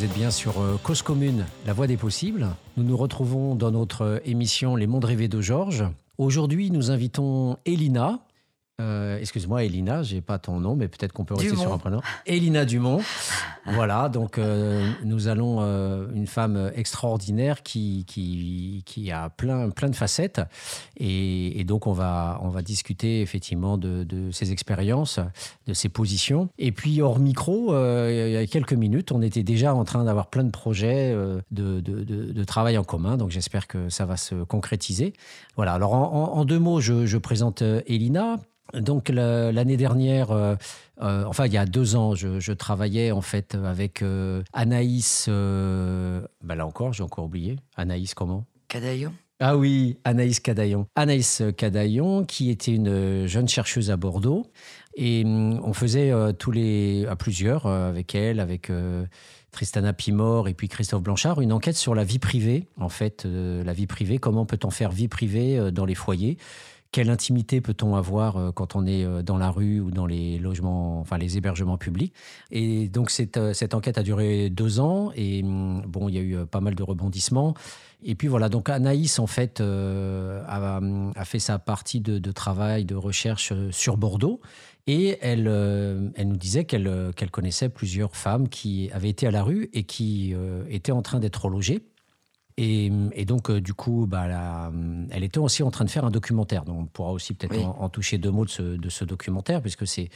vous êtes bien sur euh, Cause Commune, la voie des possibles. Nous nous retrouvons dans notre émission Les mondes rêvés de Georges. Aujourd'hui, nous invitons Elina. Euh, excuse-moi, Elina, j'ai pas ton nom, mais peut-être qu'on peut rester sur un prénom. Elina Dumont. voilà, donc euh, nous allons euh, une femme extraordinaire qui, qui, qui a plein, plein de facettes. Et, et donc, on va, on va discuter effectivement de, de ses expériences, de ses positions. Et puis, hors micro, il y a quelques minutes, on était déjà en train d'avoir plein de projets de, de, de- de travail en commun. Donc, j'espère que ça va se concrétiser. Voilà, alors en, en- en deux mots, je, je présente Elina. Donc la- l'année dernière, euh, euh, enfin il y a deux ans, je, je travaillais en fait avec euh, Anaïs. bah là encore, j'ai encore oublié. Anaïs comment? Cadaillon? Ah oui, Anaïs Cadaillon. Anaïs Cadaillon, qui était une jeune chercheuse à Bordeaux. Et hum, on faisait tous les, à plusieurs, avec elle, avec Tristana Pimor et puis Christophe Blanchard, une enquête sur la vie privée, en fait, euh, la vie privée. Comment peut-on faire vie privée euh, dans les foyers quelle intimité peut-on avoir euh, quand on est euh, dans la rue ou dans les logements, enfin les hébergements publics? Et donc cette, euh, enquête a duré deux ans et hum, bon, il y a eu pas mal de rebondissements. Et puis voilà, donc Anaïs en fait euh, a, fait sa partie de, travail, de recherche sur Bordeaux. Et elle, nous disait qu'elle connaissait plusieurs femmes qui avaient été à la rue et qui étaient en train d'être logées. Et, et donc, euh, du coup, bah, la- elle était aussi en train de faire un documentaire. Donc, on pourra aussi peut-être Oui. en, en toucher deux mots de ce, de ce documentaire, puisque c'est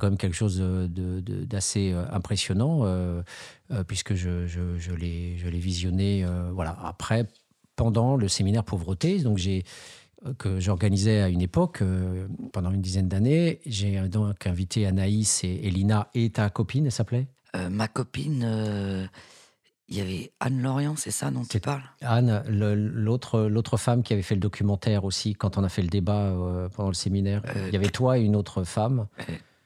quand même quelque chose de- de- d'assez euh, impressionnant, euh, euh, puisque je, je, je l'ai visionné euh, voilà, après, pendant le séminaire pauvreté. Donc, j'ai euh, que j'organisais à une époque, euh, pendant une dizaine d'années. J'ai euh, donc invité Anaïs et Elina et ta copine, elle s'appelait? Euh, Ma copine, euh, il y avait Anne Lorient, c'est ça dont tu parles? Anne, l'autre l'autre femme qui avait fait le documentaire aussi, quand on a fait le débat euh, pendant le séminaire, Euh, il y avait toi et une autre femme.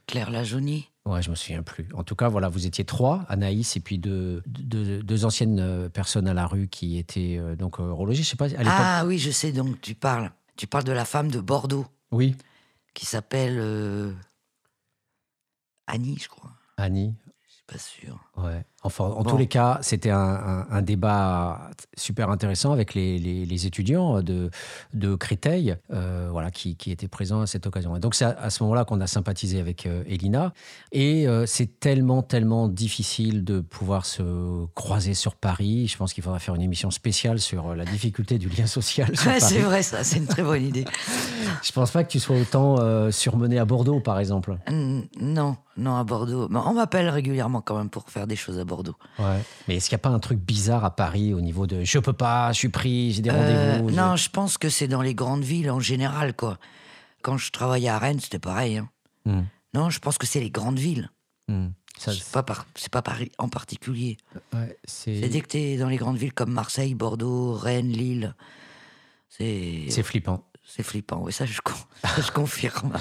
Claire Lajaunie Ouais, je me souviens plus. En tout cas, voilà, vous étiez trois, Anaïs et puis deux, deux, deux anciennes euh, personnes à la rue qui étaient euh, donc euh, relogées. Je sais pas, à l'époque. Ah oui, je sais donc tu parles. Tu parles de la femme de Bordeaux Oui, qui s'appelle euh, Annie, je crois. Annie. Je suis pas sûr. Ouais. Enfin, en Bon. tous les cas, c'était un, un- un débat super intéressant avec les, les- les étudiants de, de Créteil, euh, voilà, qui, qui étaient présents à cette occasion. Et donc, c'est à, à ce moment-là qu'on a sympathisé avec euh, Elina. Et euh, c'est tellement, tellement difficile de pouvoir se croiser sur Paris. Je pense qu'il faudra faire une émission spéciale sur la difficulté du lien social Ouais, c'est vrai ça, c'est une très bonne idée. Je pense pas que tu sois autant surmené à Bordeaux, par exemple. Non, non, à Bordeaux. On m'appelle régulièrement quand même pour faire des choses à Bordeaux. Ouais. Mais est-ce qu'il n'y a pas un truc bizarre à Paris au niveau de je peux pas, je suis pris, j'ai des Euh, rendez-vous je- non, je pense que c'est dans les grandes villes en général, quoi. Quand je travaillais à Rennes, c'était pareil. hein. Hmm. Non, je pense que c'est les grandes villes. Ça, C'est pas, par- c'est pas Paris en particulier. ouais, c'est C'est dès que t'es dans les grandes villes comme Marseille, Bordeaux, Rennes, Lille. C'est c'est flippant. C'est flippant, oui, ça je, confirme.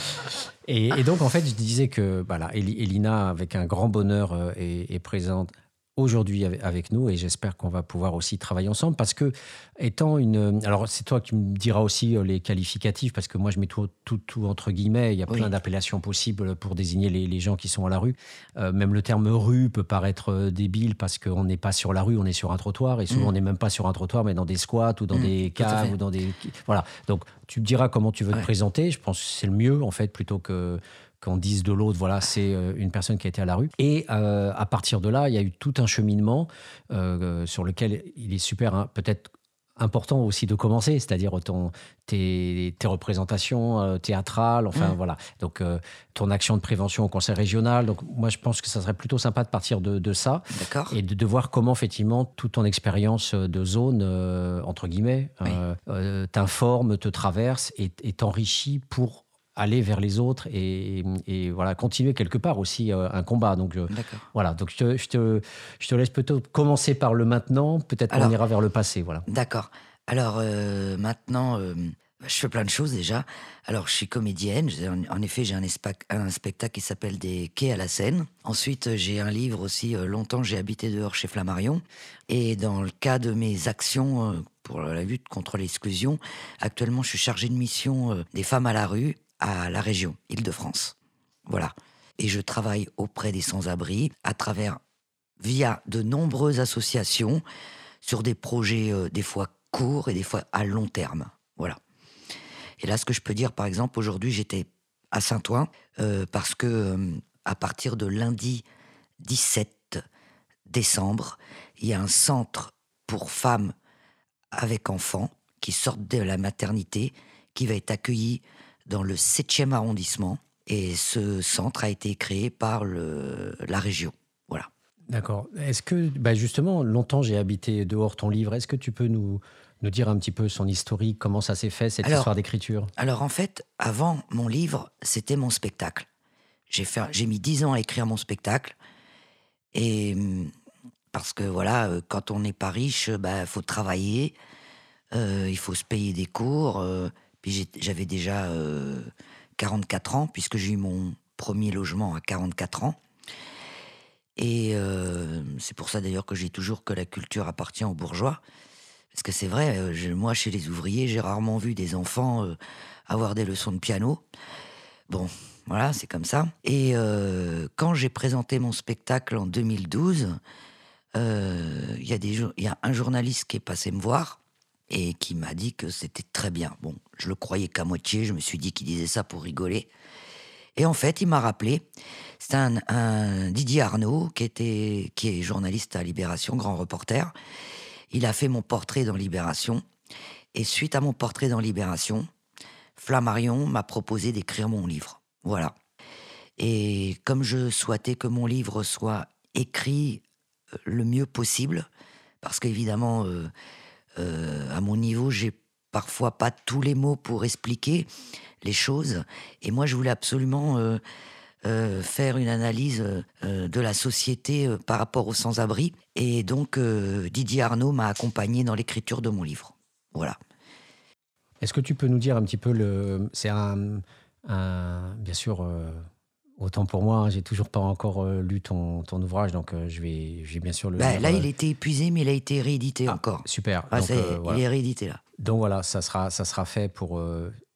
Et, donc, en fait, je disais que voilà, Eli- Elina, avec un grand bonheur, euh, est présente aujourd'hui avec, nous et j'espère qu'on va pouvoir aussi travailler ensemble parce que étant une alors c'est toi qui me diras aussi euh, les qualificatifs parce que moi je mets tout, tout, tout entre guillemets il y a Oui. plein d'appellations possibles pour désigner les, les gens qui sont à la rue Euh, même le terme rue peut paraître euh, débile parce qu'on n'est pas sur la rue on est sur un trottoir et souvent Mm. on n'est même pas sur un trottoir mais dans des squats ou dans Mm, des caves ou dans des voilà donc tu me diras comment tu veux te présenter je pense que c'est le mieux en fait plutôt que qu'on dise de l'autre, voilà, c'est euh, une personne qui a été à la rue. Et euh, à partir de là, il y a eu tout un cheminement euh, sur lequel il est super, hein, peut-être important aussi de commencer, c'est-à-dire ton, tes, tes représentations euh, théâtrales, enfin Mm. voilà. Donc euh, ton action de prévention au conseil régional. Donc moi, je pense que ça serait plutôt sympa de partir de, de ça et de, de voir comment effectivement toute ton expérience de zone euh, entre guillemets Oui. t'informe, te traverse et t'enrichit pour aller vers les autres et, et voilà continuer quelque part aussi euh, un combat. Donc euh, D'accord. voilà, donc je te, je te, je te laisse peut-être commencer par le maintenant, peut-être qu'on Alors- ira vers le passé. Voilà. D'accord. Alors euh, maintenant, euh, je fais plein de choses déjà. Alors je suis comédienne. En, effet, j'ai un, spectacle qui s'appelle Des quais à la Seine. Ensuite, euh, j'ai un livre aussi. euh, longtemps, j'ai habité dehors chez Flammarion. Et dans le cas de mes actions euh, pour la lutte contre l'exclusion, actuellement, je suis chargée de mission euh, des femmes à la rue à la région Île-de-France. Voilà. Et je travaille auprès des sans-abri à travers via de nombreuses associations sur des projets euh, des fois courts et des fois à long terme. Voilà. Et là, ce que je peux dire, par exemple, aujourd'hui, j'étais à Saint-Ouen euh, parce que euh, à partir de lundi 17 décembre, il y a un centre pour femmes avec enfants qui sortent de la maternité qui va être accueilli dans le 7e arrondissement. Et ce centre a été créé par le, la région. Voilà. D'accord. Est-ce que, bah justement, longtemps j'ai habité dehors ton livre. Est-ce que tu peux nous, nous dire un petit peu son historique, comment ça s'est fait, cette histoire d'écriture? Alors en fait, avant mon livre, c'était mon spectacle. J'ai, fait, j'ai mis dix ans à écrire mon spectacle. Et parce que voilà, euh, quand on n'est pas riche, il bah, faut travailler, euh, il faut se payer des cours. Euh, j'avais déjà 44 ans, puisque j'ai eu mon premier logement à 44 ans. Et c'est pour ça d'ailleurs que j'ai toujours que la culture appartient aux bourgeois. Parce que c'est vrai, euh, moi, chez les ouvriers, j'ai rarement vu des enfants euh, avoir des leçons de piano. Bon, voilà, c'est comme ça. Et euh, quand j'ai présenté mon spectacle en 2012, il y a un journaliste qui est passé me voir et qui m'a dit que c'était très bien. Bon, je le croyais qu'à moitié, je me suis dit qu'il disait ça pour rigoler. Et en fait, il m'a rappelé, c'est un, Didier Arnaud, qui, était, qui est journaliste à Libération, grand reporter, il a fait mon portrait dans Libération. Et suite à mon portrait dans Libération, Flammarion m'a proposé d'écrire mon livre. Voilà. Et comme je souhaitais que mon livre soit écrit euh, le mieux possible, parce qu'évidemment, euh, euh, à mon niveau, j'ai parfois pas tous les mots pour expliquer les choses. Et moi, je voulais absolument euh, faire une analyse euh, de la société euh, par rapport aux sans-abri. Et donc, Didier Arnaud m'a accompagné dans l'écriture de mon livre. Voilà. Est-ce que tu peux nous dire un petit peu le. C'est un, Bien sûr. Autant pour moi, hein, j'ai toujours pas encore lu ton, ton, ouvrage, donc je vais, j'ai bien sûr le. Bah, là, il était épuisé, mais il a été réédité ah, encore. Super. Ah, il est réédité là. Donc voilà, ça sera, ça sera fait pour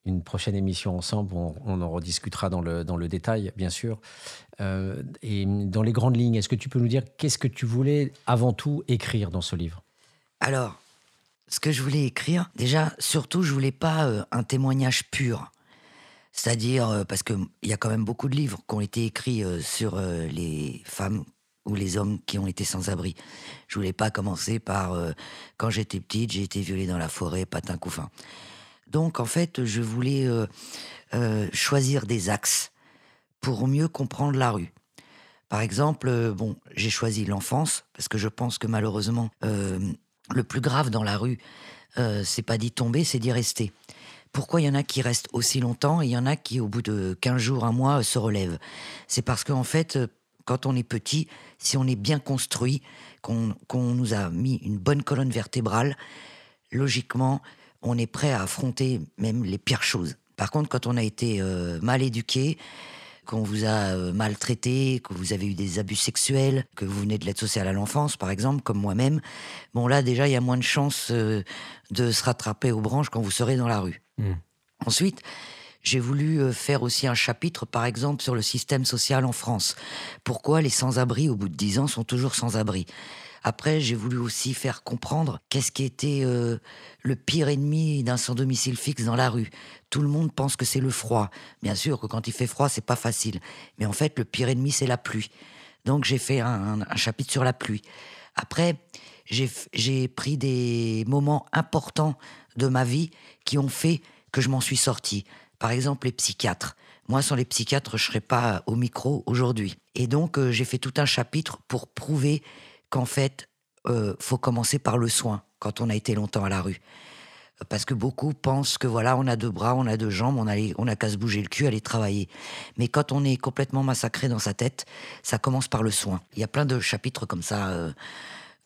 une prochaine émission ensemble. On, en rediscutera dans le, dans le détail, bien sûr. Euh, et dans les grandes lignes, est-ce que tu peux nous dire qu'est-ce que tu voulais avant tout écrire dans ce livre? Alors, ce que je voulais écrire, déjà, surtout, je voulais pas euh, un témoignage pur. C'est-à-dire, euh, parce qu'il y a quand même beaucoup de livres qui ont été écrits sur les femmes ou les hommes qui ont été sans abri. Je voulais pas commencer par quand j'étais petite, j'ai été violée dans la forêt, patin couffin. Donc en fait, je voulais euh, euh, choisir des axes pour mieux comprendre la rue. Par exemple, euh, bon, j'ai choisi l'enfance parce que je pense que malheureusement, le plus grave dans la rue, c'est pas d'y tomber, c'est d'y rester. Pourquoi il y en a qui restent aussi longtemps et il y en a qui, au bout de 15 jours, un mois, se relèvent C'est parce qu'en fait, quand on est petit, si on est bien construit, qu'on nous a mis une bonne colonne vertébrale, logiquement, on est prêt à affronter même les pires choses. Par contre, quand on a été euh, mal éduqué, qu'on vous a euh, maltraité, que vous avez eu des abus sexuels, que vous venez de l'aide sociale à l'enfance, par exemple, comme moi-même, bon là déjà, il y a moins de chances euh, de se rattraper aux branches quand vous serez dans la rue. Hmm. Ensuite, j'ai voulu faire aussi un chapitre, par exemple, sur le système social en France. Pourquoi les sans-abri, au bout de dix ans, sont toujours sans-abri? Après, j'ai voulu aussi faire comprendre qu'est-ce qui était euh, le pire ennemi d'un sans-domicile fixe dans la rue. Tout le monde pense que c'est le froid. Bien sûr que quand il fait froid, c'est pas facile. Mais en fait, le pire ennemi, c'est la pluie. Donc, j'ai fait un, chapitre sur la pluie. Après, j'ai pris des moments importants de ma vie qui ont fait que je m'en suis sorti. Par exemple, les psychiatres. Moi, sans les psychiatres, je serais pas au micro aujourd'hui. Et donc, euh, j'ai fait tout un chapitre pour prouver qu'en fait, euh, faut commencer par le soin quand on a été longtemps à la rue. Parce que beaucoup pensent que voilà, on a deux bras, on a deux jambes, on a, on a qu'à se bouger le cul, aller travailler. Mais quand on est complètement massacré dans sa tête, ça commence par le soin. Il y a plein de chapitres comme ça, euh,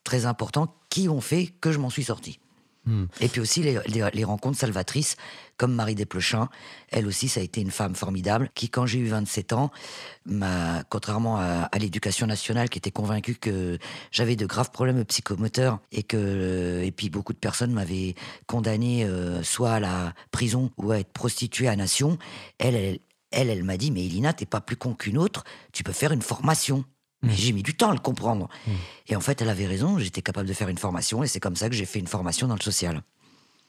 très importants, qui ont fait que je m'en suis sorti. Hmm. Et puis aussi les, rencontres salvatrices, comme Marie Desplechin. Elle aussi, ça a été une femme formidable qui, quand j'ai eu 27 ans, m'a, contrairement à, l'éducation nationale, qui était convaincue que j'avais de graves problèmes psychomoteurs et que, et puis beaucoup de personnes m'avaient condamné euh, soit à la prison ou à être prostituée à nation. Elle, elle, elle, m'a dit, mais Elina, t'es pas plus con qu'une autre, tu peux faire une formation. Mais j'ai mis du temps à le comprendre. Et en fait, elle avait raison, j'étais capable de faire une formation, et c'est comme ça que j'ai fait une formation dans le social.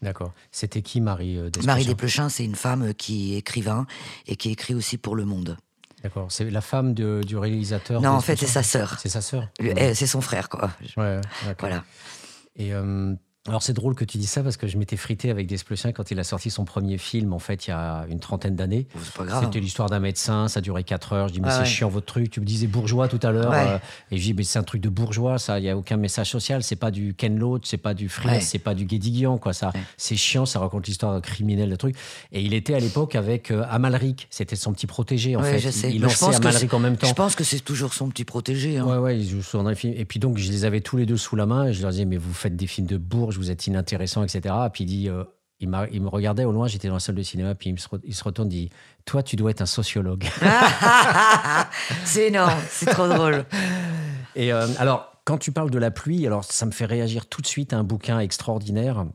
D'accord. C'était qui, Marie euh, Marie Desplechin, c'est une femme qui est écrivain et qui écrit aussi pour Le Monde. D'accord. C'est la femme de- du réalisateur Non, en fait, c'est sa sœur. C'est sa sœur? Ouais. elle, C'est son frère, quoi. Ouais, d'accord. Voilà. Et euh, alors c'est drôle que tu dis ça parce que je m'étais frité avec Desplechin quand il a sorti son premier film en fait il y a une trentaine d'années. C'est pas grave. C'était l'histoire d'un médecin, ça durait 4 heures. Je dis mais Ah c'est ouais. chiant votre truc. Tu me disais bourgeois tout à l'heure Ouais. euh, et je dis mais c'est un truc de bourgeois ça. Il y a aucun message social. C'est pas du Ken Loach, c'est pas du Ouais. c'est pas du Guédiguian quoi. Ça c'est chiant. Ça raconte l'histoire criminelle de truc. Et il était à l'époque avec euh, Amalric. C'était son petit protégé en fait. je sais. Il Mais lançait Amalric en même temps. Je pense que c'est toujours son petit protégé. hein. Ouais, ouais, ils jouent les films. Et puis donc, je les avais tous les deux sous la main. Et je leur disais, mais vous faites des films de bourges, vous êtes inintéressants, etc. Et puis il dit, euh, il, me regardait au loin, j'étais dans la salle de cinéma, puis il, me se, il se retourne, dit, toi, tu dois être un sociologue. c'est énorme, c'est trop drôle. Et euh, alors, quand tu parles de la pluie, alors ça me fait réagir tout de suite à un bouquin extraordinaire.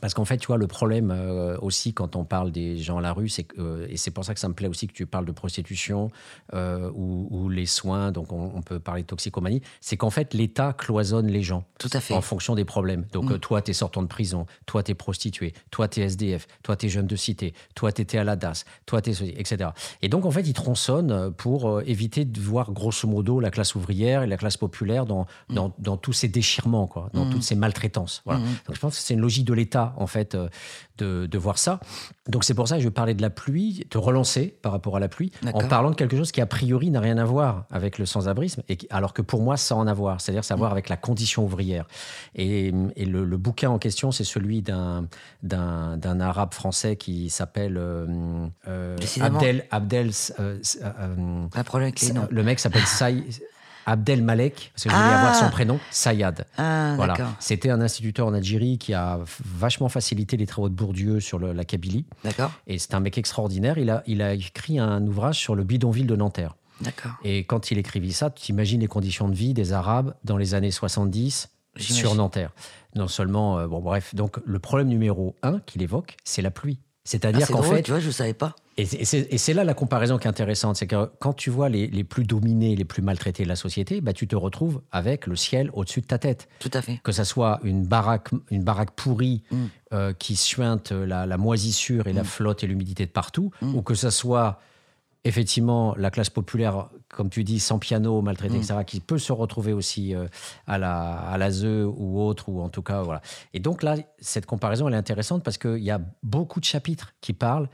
Parce qu'en fait, tu vois, le problème euh, aussi quand on parle des gens à la rue, c'est que, euh, et c'est pour ça que ça me plaît aussi que tu parles de prostitution euh, ou, ou les soins, donc on, on peut parler de toxicomanie, c'est qu'en fait, l'État cloisonne les gens. Tout à fait. En fonction des problèmes. Donc, Mm. euh, toi, t'es sortant de prison, toi, t'es prostitué, toi, t'es SDF, toi, t'es jeune de cité, toi, t'étais à la DAS, toi, t'es etc. Et donc, en fait, ils tronçonnent pour éviter de voir, grosso modo, la classe ouvrière et la classe populaire dans, dans, dans tous ces déchirements, quoi, dans Mm. toutes ces maltraitances. Voilà. Mm. Donc, je pense que c'est une logique de l'État, en fait, euh, de, de voir ça. Donc, c'est pour ça que je parlais de la pluie, te relancer par rapport à la pluie, en parlant de quelque chose qui, a priori, n'a rien à voir avec le sans-abrisme, et qui- alors que pour moi, ça en a à voir, c'est-à-dire ça a à voir avec la condition ouvrière. Et, et le, le bouquin en question, c'est celui d'un, arabe français qui s'appelle euh, euh. Abdel. Abdel euh, Un problème avec les noms. le mec s'appelle Saï- Abdel Malek, parce que je voulais Ah. avoir son prénom, Sayad. Ah, Voilà. C'était un instituteur en Algérie qui a vachement facilité les travaux de Bourdieu sur le- la Kabylie. D'accord. Et c'est un mec extraordinaire. Il a, il a écrit un ouvrage sur le bidonville de Nanterre. D'accord. Et quand il écrivit ça, tu imagines les conditions de vie des Arabes dans les années 70 sur. Nanterre. Non seulement, euh, bon bref, donc le problème numéro un qu'il évoque, c'est la pluie. Ah, C'est-à-dire c'est qu'en fait, tu vois, je savais pas. Et c'est- là la comparaison qui est intéressante, c'est que quand tu vois les, les plus dominés, les plus maltraités de la société, bah, tu te retrouves avec le ciel au-dessus de ta tête. Tout à fait. Que ça soit une baraque, une baraque pourrie Mm. euh, qui suinte la, la moisissure et la flotte et l'humidité de partout, Mm. ou que ça soit effectivement la classe populaire, comme tu dis, sans piano, maltraitée, Mm. etc., qui peut se retrouver aussi euh, à la à ou autre, ou en tout cas, voilà. Et donc là, cette comparaison, elle est intéressante parce qu'il y a beaucoup de chapitres qui parlent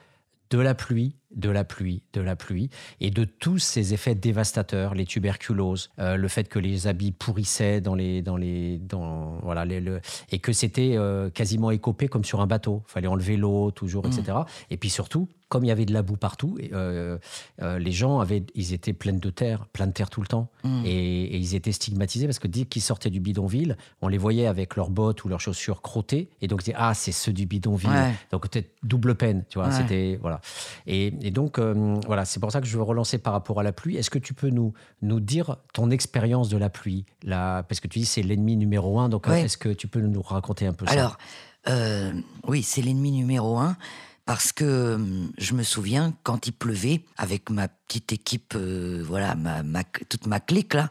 de la pluie, de la pluie, de la pluie, et de tous ces effets dévastateurs, les tuberculoses, euh, le fait que les habits pourrissaient dans les, dans les, dans voilà, les, le- et que c'était euh, quasiment écopé comme sur un bateau. Fallait enlever l'eau toujours, etc. Et puis surtout, comme il y avait de la boue partout, euh, euh, les gens avaient, ils étaient pleins de terre, pleins de terre tout le temps, Mm. et, et ils étaient stigmatisés parce que dès qu'ils sortaient du bidonville, on les voyait avec leurs bottes ou leurs chaussures crottées, et donc ils disaient ah c'est ceux du bidonville. Ouais. Donc peut-être double peine, tu vois. Ouais. C'était voilà. Et, et donc euh, voilà, c'est pour ça que je veux relancer par rapport à la pluie. Est-ce que tu peux nous nous dire ton expérience de la pluie, la, parce que tu dis c'est l'ennemi numéro un. Donc euh, Ouais. est-ce que tu peux nous raconter un peu ça? Alors, euh, oui, c'est l'ennemi numéro un. Parce que hum, je me souviens quand il pleuvait avec ma petite équipe, euh, voilà, ma, ma- toute ma clique là.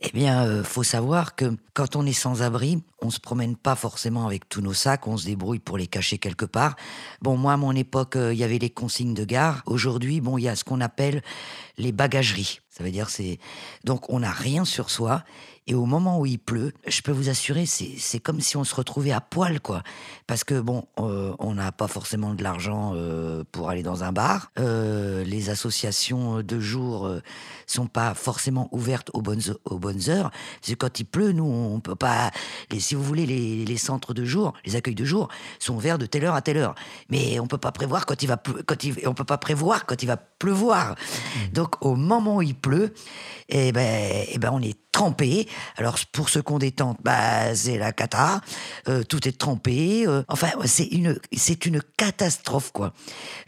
Eh bien, euh, faut savoir que quand on est sans abri, on se promène pas forcément avec tous nos sacs, on se débrouille pour les cacher quelque part. Bon, moi, à mon époque, euh, il y avait les consignes de gare. Aujourd'hui, bon, il y a ce qu'on appelle les bagageries. Ça veut dire c'est donc on n'a rien sur soi et au moment où il pleut, je peux vous assurer, c'est c'est comme si on se retrouvait à poil quoi. Parce que bon, euh, on n'a pas forcément de l'argent euh, pour aller dans un bar. Euh, les associations de jour sont pas forcément ouvertes aux bonnes aux bonnes heures. Parce que quand il pleut, nous on peut pas. Les, si vous voulez, les, les centres de jour, les accueils de jour sont ouverts de telle heure à telle heure. Mais on peut pas prévoir quand il va quand il on peut pas prévoir quand il va pleuvoir. Donc au moment où il pleut, eh ben, eh ben on est trempé. Alors pour ceux qu'on détente, bah c'est la cata. Euh, tout est trempé. Euh, enfin, c'est une c'est une catastrophe quoi.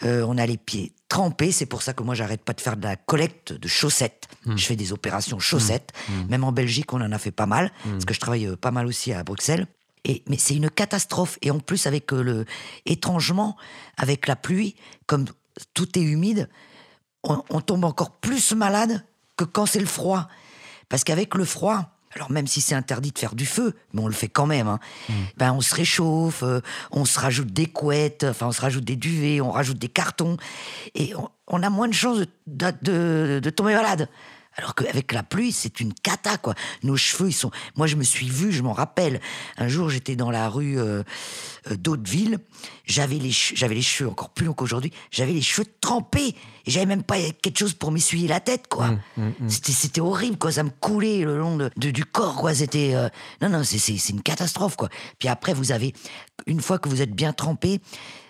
Euh, on a les pieds trempés. C'est pour ça que moi j'arrête pas de faire de la collecte de chaussettes. Je fais des opérations chaussettes. Même en Belgique, on en a fait pas mal parce que je travaille pas mal aussi à Bruxelles. Et, mais c'est une catastrophe. Et en plus, avec le, étrangement, avec la pluie, comme tout est humide, on, on tombe encore plus malade que quand c'est le froid. Parce qu'avec le froid, alors même si c'est interdit de faire du feu, mais on le fait quand même, hein, mmh. ben on se réchauffe, euh, on se rajoute des couettes, enfin on se rajoute des duvets, on rajoute des cartons, et on, a moins de chances de tomber malade. Alors qu'avec la pluie, c'est une cata, quoi. Nos cheveux, ils sont. Moi, je me suis vu, je m'en rappelle. Un jour, j'étais dans la rue euh, euh d'Hauteville. J'avais les, j'avais les cheveux encore plus longs qu'aujourd'hui. J'avais les cheveux trempés. Et j'avais même pas quelque chose pour m'essuyer la tête, quoi. Mmh, mmh, mmh. C'était, c'était horrible, quoi. Ça me coulait le long de, du corps, quoi. C'était. Euh, non, non, c'est, c'est, c'est une catastrophe, quoi. Puis après, vous avez. Une fois que vous êtes bien trempé,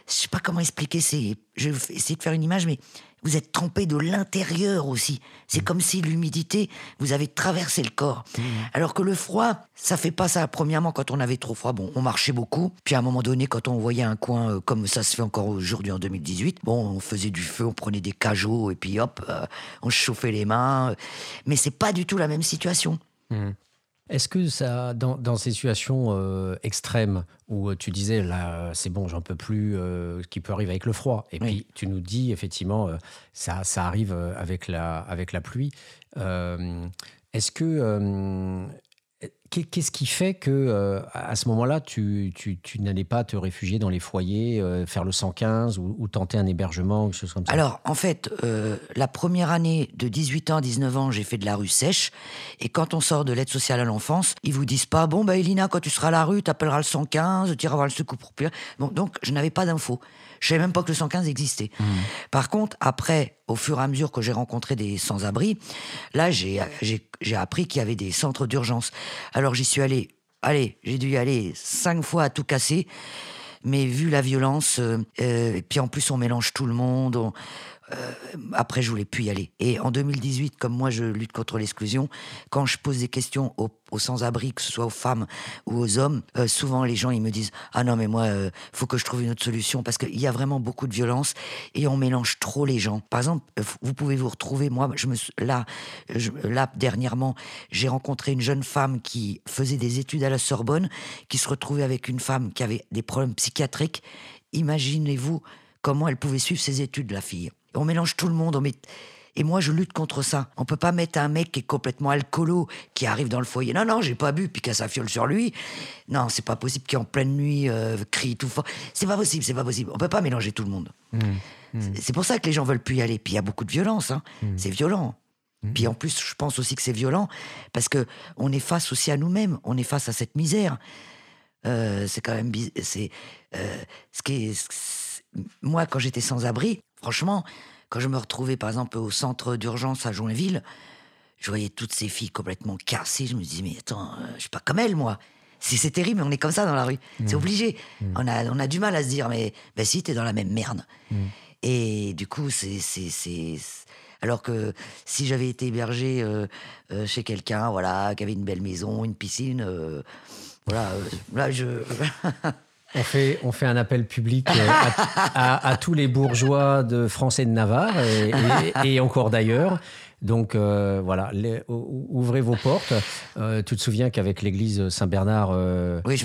je sais pas comment expliquer. C'est, je vais essayer de faire une image, mais vous êtes trempé de l'intérieur aussi. C'est mm. comme si l'humidité vous avait traversé le corps. Mm. Alors que le froid, ça fait pas ça. Premièrement, quand on avait trop froid, bon, on marchait beaucoup. Puis à un moment donné, quand on voyait un coin euh, comme ça se fait encore aujourd'hui en 2018, bon, on faisait du feu, on prenait des cajots et puis hop, euh, on chauffait les mains. Mais c'est pas du tout la même situation. Mm. Est-ce que ça, dans, ces situations euh, extrêmes où euh, tu disais là, c'est bon, j'en peux plus, euh, ce qui peut arriver avec le froid, et puis tu nous dis effectivement, ça, ça arrive avec la, avec la pluie. Est-ce que Qu'est-ce qui fait que euh, à ce moment-là, tu, n'allais pas te réfugier dans les foyers, euh, faire le 115 ou, tenter un hébergement, quelque chose comme ça? Alors, en fait, euh, la première année de 18 ans à 19 ans, j'ai fait de la rue sèche. Et quand on sort de l'aide sociale à l'enfance, ils vous disent pas bon, bah, Elina, quand tu seras à la rue, tu appelleras le 115, tu iras voir le secours pour Bon, donc, je n'avais pas d'infos. Je savais même pas que le 115 existait. Mmh. Par contre, après, au fur et à mesure que j'ai rencontré des sans-abri, là, j'ai appris qu'il y avait des centres d'urgence. Alors, j'y suis allé. Allez, j'ai dû y aller cinq fois à tout casser. Mais vu la violence, euh, euh, et puis en plus on mélange tout le monde, après, je voulais plus y aller. Et en 2018, comme moi, je lutte contre l'exclusion, quand je pose des questions aux, sans-abri, que ce soit aux femmes ou aux hommes, euh, souvent les gens ils me disent ah non mais moi, euh, faut que je trouve une autre solution parce qu'il y a vraiment beaucoup de violence et on mélange trop les gens. Par exemple, vous pouvez vous retrouver. Moi, je me là, là dernièrement, j'ai rencontré une jeune femme qui faisait des études à la Sorbonne, qui se retrouvait avec une femme qui avait des problèmes psychiatriques. Imaginez-vous comment elle pouvait suivre ses études, la fille. On mélange tout le monde. On met... Et moi, je lutte contre ça. On peut pas mettre un mec qui est complètement alcoolo, qui arrive dans le foyer. Non, non, j'ai pas bu, puis a sa fiole sur lui. Non, c'est pas possible qu'il en pleine nuit euh, crie tout fort. C'est pas possible, c'est pas possible. On peut pas mélanger tout le monde. Mmh, mmh. C'est pour ça que les gens veulent plus y aller. Puis il y a beaucoup de violence. Hein. Mmh. C'est violent. Puis en plus, je pense aussi que c'est violent parce que on est face aussi à nous-mêmes. On est face à cette misère. Euh, c'est quand même c'est euh, ce qui est moi, quand j'étais sans abri, franchement, quand je me retrouvais par exemple au centre d'urgence à Joinville, je voyais toutes ces filles complètement cassées. Je me disais, mais attends, euh, je suis pas comme elles, moi. C'est terrible, mais on est comme ça dans la rue. C'est mmh. obligé. Mmh. On, a, on a du mal à se dire, mais ben si, t'es dans la même merde. Mmh. Et du coup, c'est. Alors que si j'avais été hébergé euh, euh, chez quelqu'un, voilà, qui avait une belle maison, une piscine, voilà, là, je. On fait, un appel public euh, à, tous les bourgeois de France et de Navarre, et encore d'ailleurs, donc euh, voilà, ouvrez vos portes. Euh, tu te souviens qu'avec l'église Saint-Bernard, euh, oui,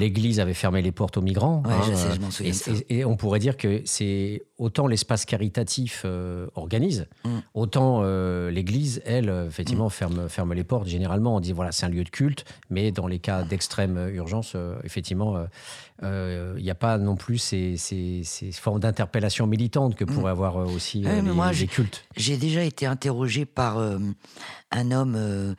l'église avait fermé les portes aux migrants. Oui, je sais, je m'en souviens. Et, on pourrait dire que c'est autant l'espace caritatif organise, mm. autant l'église, elle, effectivement, mm. ferme, ferme les portes. Généralement, on dit voilà, c'est un lieu de culte, mais dans les cas d'extrême urgence, effectivement, il n'y a pas non plus ces, ces, formes d'interpellation militante que mm. pourraient avoir aussi les, les cultes. J'ai déjà été interrogé par euh, un homme euh,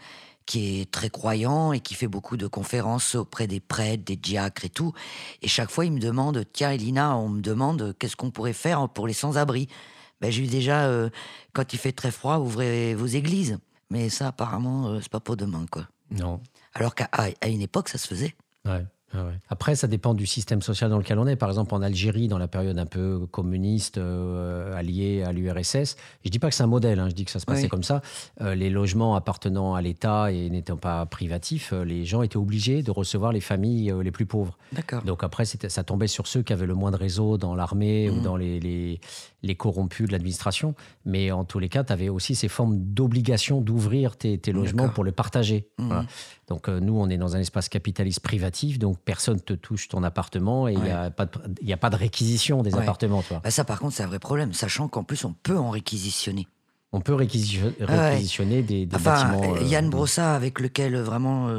qui est très croyant et qui fait beaucoup de conférences auprès des prêtres, des diacres et tout. Et chaque fois, il me demande Tiens, Elina, on me demande qu'est-ce qu'on pourrait faire pour les sans-abri? Ben, J'ai eu déjà, euh, quand il fait très froid, ouvrez vos églises. Mais ça, apparemment, c'est pas pour demain, quoi. Non. Alors qu'à une époque, ça se faisait. Ouais. Ah Après, ça dépend du système social dans lequel on est. Par exemple, en Algérie, dans la période un peu communiste, euh, alliée à l'URSS, je dis pas que c'est un modèle, hein, je dis que ça se passait comme ça. Euh, les logements appartenant à l'État et n'étant pas privatifs, euh, les gens étaient obligés de recevoir les familles les plus pauvres. Donc après, ça tombait sur ceux qui avaient le moins de réseau dans l'armée ou mmh. dans les, les, les, corrompus de l'administration. Mais en tous les cas, tu avais aussi ces formes d'obligation d'ouvrir tes, tes logements pour les partager. Mmh. Donc nous, on est dans un espace capitaliste privatif, donc personne te touche ton appartement et il n'y a, pas de, a pas de réquisition des appartements. Toi. Bah ça, par contre, c'est un vrai problème, sachant qu'en plus, on peut en réquisitionner. On peut réquisitionner, des, bâtiments. Yann Brossa, avec lequel vraiment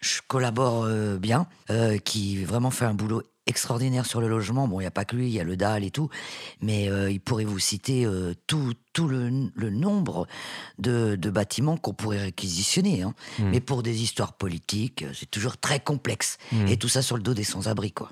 je collabore bien, qui vraiment fait un boulot extraordinaire sur le logement. Bon, il n'y a pas que lui, il y a le DAL et tout, mais euh, il pourrait vous citer euh, tout, tout le, nombre de, bâtiments qu'on pourrait réquisitionner. Hein. Hmm. Mais pour des histoires politiques, c'est toujours très complexe. Hmm. Et tout ça sur le dos des sans-abri, quoi.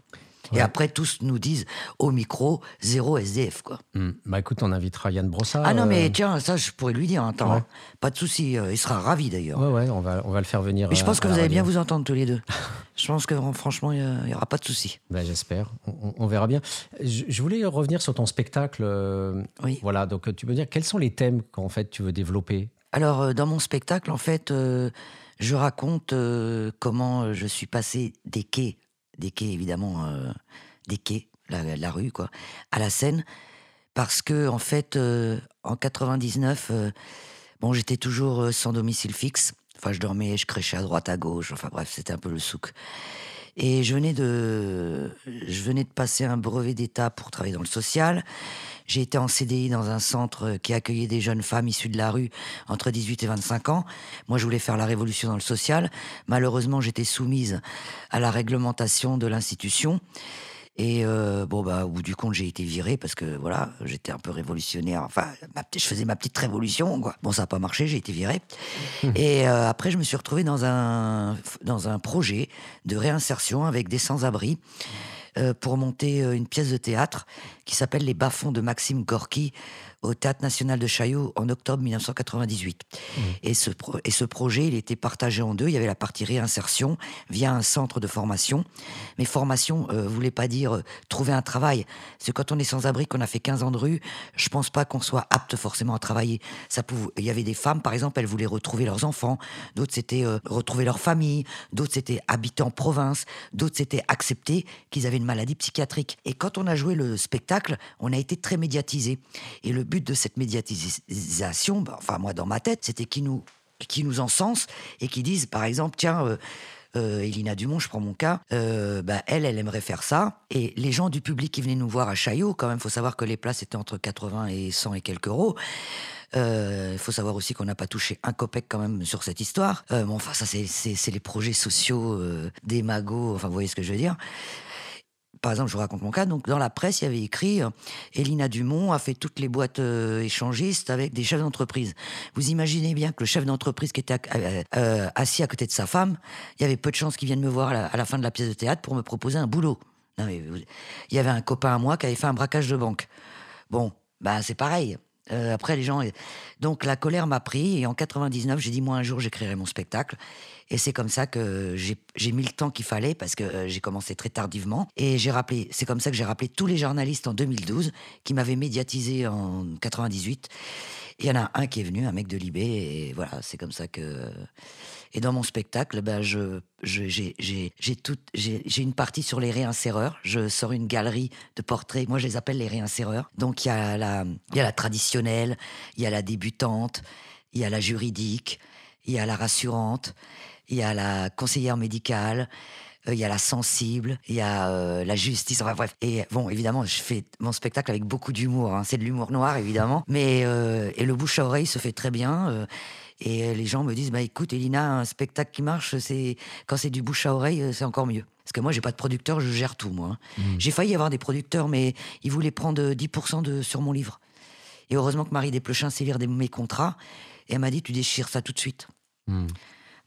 Et après, tous nous disent au micro, zéro SDF. Quoi. Hmm. Bah écoute, on invitera Yann Brossard. Ah non, mais euh, tiens, ça, je pourrais lui dire. Attends, hein. pas de souci, euh, il sera ravi d'ailleurs. Ouais, ouais, on va, on va le faire venir. Mais je pense que vous allez bien vous entendre tous les deux. je pense que franchement, il n'y aura pas de souci. Bah, J'espère, on, verra bien. Je, voulais revenir sur ton spectacle. Euh, oui. Voilà, donc tu peux dire quels sont les thèmes qu'en fait tu veux développer? Alors, dans mon spectacle, en fait, je raconte comment je suis passé des quais des quais évidemment, euh, des quais, la, rue quoi, à la Seine, parce que en fait, euh, en 99, euh, bon, j'étais toujours sans domicile fixe. Enfin, je dormais, je crêchais à droite, à gauche. Enfin bref, c'était un peu le souk. Et je venais de, je venais de passer un brevet d'état pour travailler dans le social. J'ai été en CDI dans un centre qui accueillait des jeunes femmes issues de la rue entre 18 et 25 ans. Moi, je voulais faire la révolution dans le social. Malheureusement, j'étais soumise à la réglementation de l'institution. Et euh, bon, bah, au bout du compte, j'ai été viré parce que voilà, j'étais un peu révolutionnaire. Enfin, je faisais ma petite révolution, quoi. Bon, ça n'a pas marché, j'ai été viré. et euh, après, je me suis retrouvé dans un, dans un projet de réinsertion avec des sans-abri. Euh, pour monter une pièce de théâtre qui s'appelle Les bas-fonds de Maxime Gorky au Théâtre National de Chaillot en octobre 1998. Mmh. Et, ce et ce projet, il était partagé en deux. Il y avait la partie réinsertion via un centre de formation. Mais formation euh, voulait pas dire euh, trouver un travail. C'est quand on est sans-abri, qu'on a fait 15 ans de rue, je pense pas qu'on soit apte forcément à travailler. Ça pouvait... Il y avait des femmes, par exemple, elles voulaient retrouver leurs enfants. D'autres, c'était euh, retrouver leur famille. D'autres, c'était habiter en province. D'autres, c'était accepter qu'ils avaient une maladie psychiatrique. Et quand on a joué le spectacle, on a été très médiatisé. Et le but de cette médiatisation, bah, enfin moi dans ma tête, c'était qu'ils nous, qui nous encensent et qui disent par exemple, tiens, euh, euh, Elina Dumont, je prends mon cas, euh, bah, elle, elle aimerait faire ça. Et les gens du public qui venaient nous voir à Chaillot, quand même, faut savoir que les places étaient entre 80 et 100 et quelques euros. Il faut savoir aussi qu'on n'a pas touché un copec quand même sur cette histoire. enfin, ça, c'est les projets sociaux des magots, enfin, vous voyez ce que je veux dire par exemple, je vous raconte mon cas. Donc, dans la presse, il y avait écrit euh, Elina Dumont a fait toutes les boîtes euh, échangistes avec des chefs d'entreprise. Vous imaginez bien que le chef d'entreprise qui était euh, assis à côté de sa femme, il y avait peu de chances qu'il vienne me voir à la, fin de la pièce de théâtre pour me proposer un boulot. il y avait un copain à moi qui avait fait un braquage de banque. Bon, bah c'est pareil. Après, les gens. Donc, la colère m'a pris et en 99, j'ai dit moi un jour j'écrirai mon spectacle. Et c'est comme ça que j'ai mis le temps qu'il fallait parce que euh, j'ai commencé très tardivement. Et j'ai rappelé, c'est comme ça que j'ai rappelé tous les journalistes en 2012 qui m'avaient médiatisé en 98. Il y en a un qui est venu, un mec de Libé, et voilà, c'est comme ça que. Et dans mon spectacle, ben j'ai, une partie sur les réinséreurs. Je sors une galerie de portraits. Moi, je les appelle les réinséreurs. Donc, il y a la, il y a la traditionnelle, il y a la débutante, il y a la juridique, il y a la rassurante, il y a la conseillère médicale, euh, il y a la sensible, il y a euh, la justice, enfin bref. Et bon, évidemment, je fais mon spectacle avec beaucoup d'humour. Hein. C'est de l'humour noir, évidemment. Mais euh, et le bouche à oreille se fait très bien. Et les gens me disent, bah écoute, Elina, un spectacle qui marche, c'est quand c'est du bouche à oreille, c'est encore mieux. Parce que moi, j'ai pas de producteur, je gère tout, moi. Hein. Mmh. J'ai failli avoir des producteurs, mais ils voulaient prendre 10% de, sur mon livre. Et heureusement que Marie Desplechin sait lire des, mes contrats. Et elle m'a dit, tu déchires ça tout de suite. Mmh.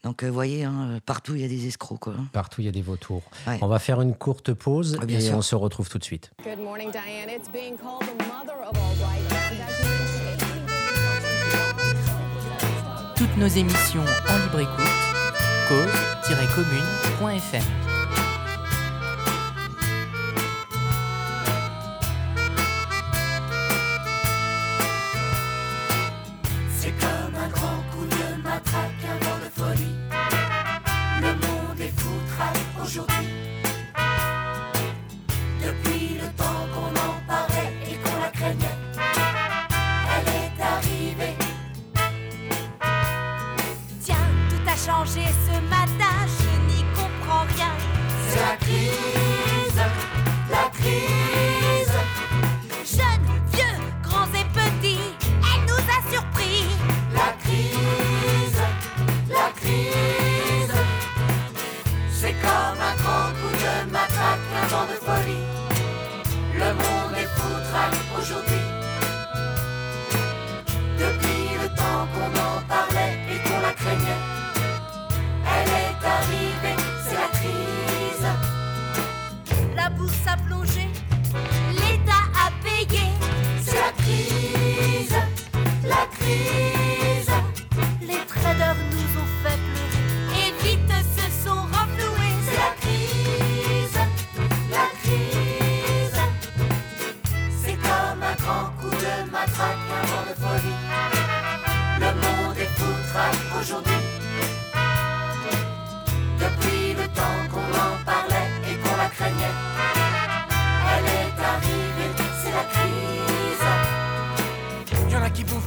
Donc, vous euh, voyez, hein, partout, il y a des escrocs. Quoi. Partout, il y a des vautours. On va faire une courte pause ah, et on se retrouve tout de suite. Toutes nos émissions en libre écoute, cause-commune.fm. matin, je n'y comprends rien. C'est la crise, la crise. Jeunes, vieux, grands et petits, elle nous a surpris. La crise, la crise. C'est comme un grand coup de matraque, un vent de folie. Le monde est foutraque aujourd'hui. Depuis le temps qu'on en parlait et qu'on la craignait.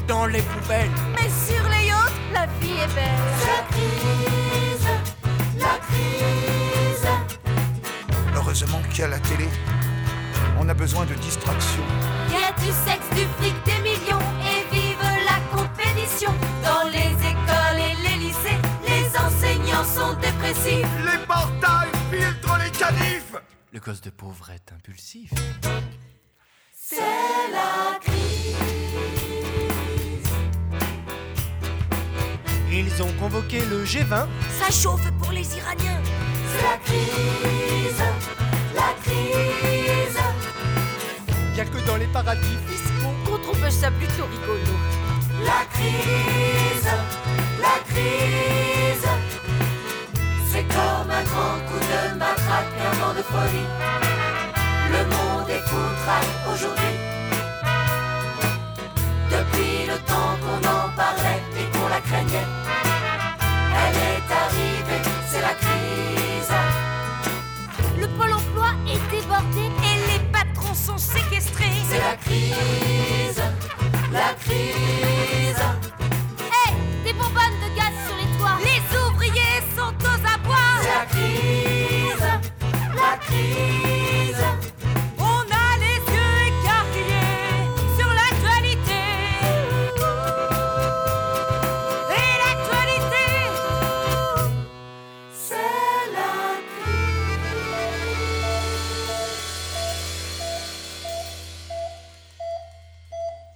Dans les poubelles. Mais sur les yachts, la vie est belle. C'est la crise, la crise. Heureusement qu'il y a la télé. On a besoin de distraction. Y a du sexe, du fric, des millions et vive la compétition. Dans les écoles et les lycées, les enseignants sont dépressifs. Les portails filtrent les canifs Le gosse de pauvre est impulsif. C'est la crise. Ils ont convoqué le G20. Ça chauffe pour les Iraniens. C'est la crise, la crise. Y'a que dans les paradis fiscaux. On trouve ça plutôt rigolo. La crise, la crise. C'est comme un grand coup de matraque, un vent de folie. Le monde est foutraque aujourd'hui. Depuis le temps qu'on en craignait. Elle est arrivée, c'est la crise. Le pôle emploi est débordé et les patrons sont séquestrés. C'est la crise, la crise. Hé, des bonbonnes de gaz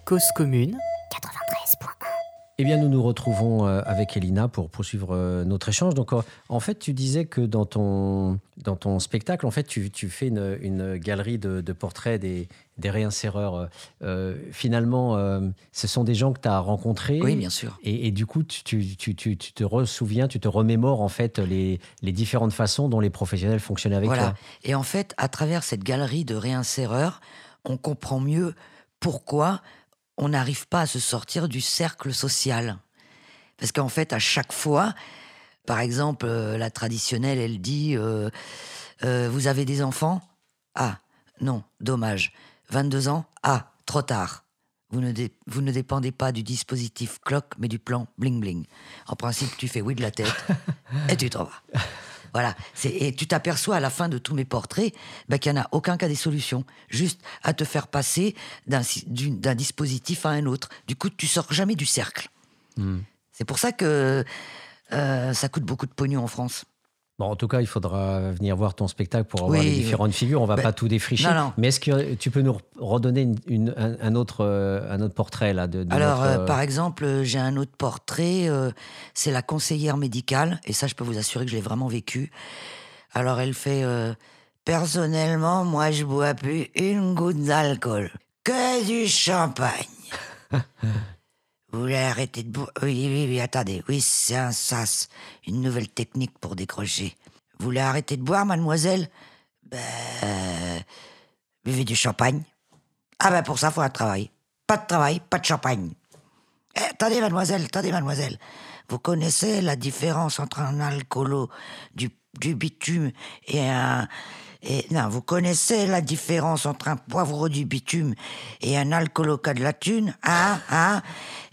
Cause commune. Eh bien, nous nous retrouvons euh, avec Elina pour poursuivre euh, notre échange. Donc, euh, en fait, tu disais que dans ton, dans ton spectacle, en fait, tu, tu fais une, une galerie de, de portraits des, des réinséreurs. Euh, finalement, euh, ce sont des gens que tu as rencontrés. Oui, bien sûr. Et, et du coup, tu, tu, tu, tu- tu te ressouviens, tu te remémores en fait les, les différentes façons dont les professionnels fonctionnaient avec Voilà. toi. Et en fait, à travers cette galerie de réinséreurs, on comprend mieux pourquoi on n'arrive pas à se sortir du cercle social. Parce qu'en fait, à chaque fois, par exemple, euh, la traditionnelle, elle dit euh, euh, Vous avez des enfants? Ah, non, dommage. 22 ans? Ah, trop tard. Vous ne, vous ne dépendez pas du dispositif clock, mais du plan bling bling. En principe, tu fais oui de la tête et tu t'en vas. Voilà. Et tu t'aperçois à la fin de tous mes portraits bah, qu'il n'y en a aucun cas des solutions. Juste à te faire passer d'un dispositif à un autre. Du coup, tu sors jamais du cercle. C'est pour ça que euh, ça coûte beaucoup de pognon en France. Bon, en tout cas, il faudra venir voir ton spectacle pour avoir Oui, les différentes figures. On va ben, pas tout défricher. non, non. Mais est-ce que tu peux nous redonner une- une- un, un autre, euh, un autre portrait là de, de Alors, notre, euh, par exemple, euh, j'ai un autre portrait, euh, c'est la conseillère médicale, et ça, je peux vous assurer que je l'ai vraiment vécu. Alors, elle fait euh, Personnellement, moi, je bois plus une goutte d'alcool, que du champagne. vous voulez arrêter de boire Oui, oui, oui, attendez, oui, c'est un sas, une nouvelle technique pour décrocher. Vous voulez arrêter de boire, mademoiselle? Ben. buvez du champagne. Ah ben, pour ça, faut un travail. Pas de travail, pas de champagne. Eh, attendez, mademoiselle, attendez, mademoiselle. Vous connaissez la différence entre un alcoolo du, du bitume et un. Et, non, vous connaissez la différence entre un poivreau du bitume et un alcooloca de la thune, hein, hein?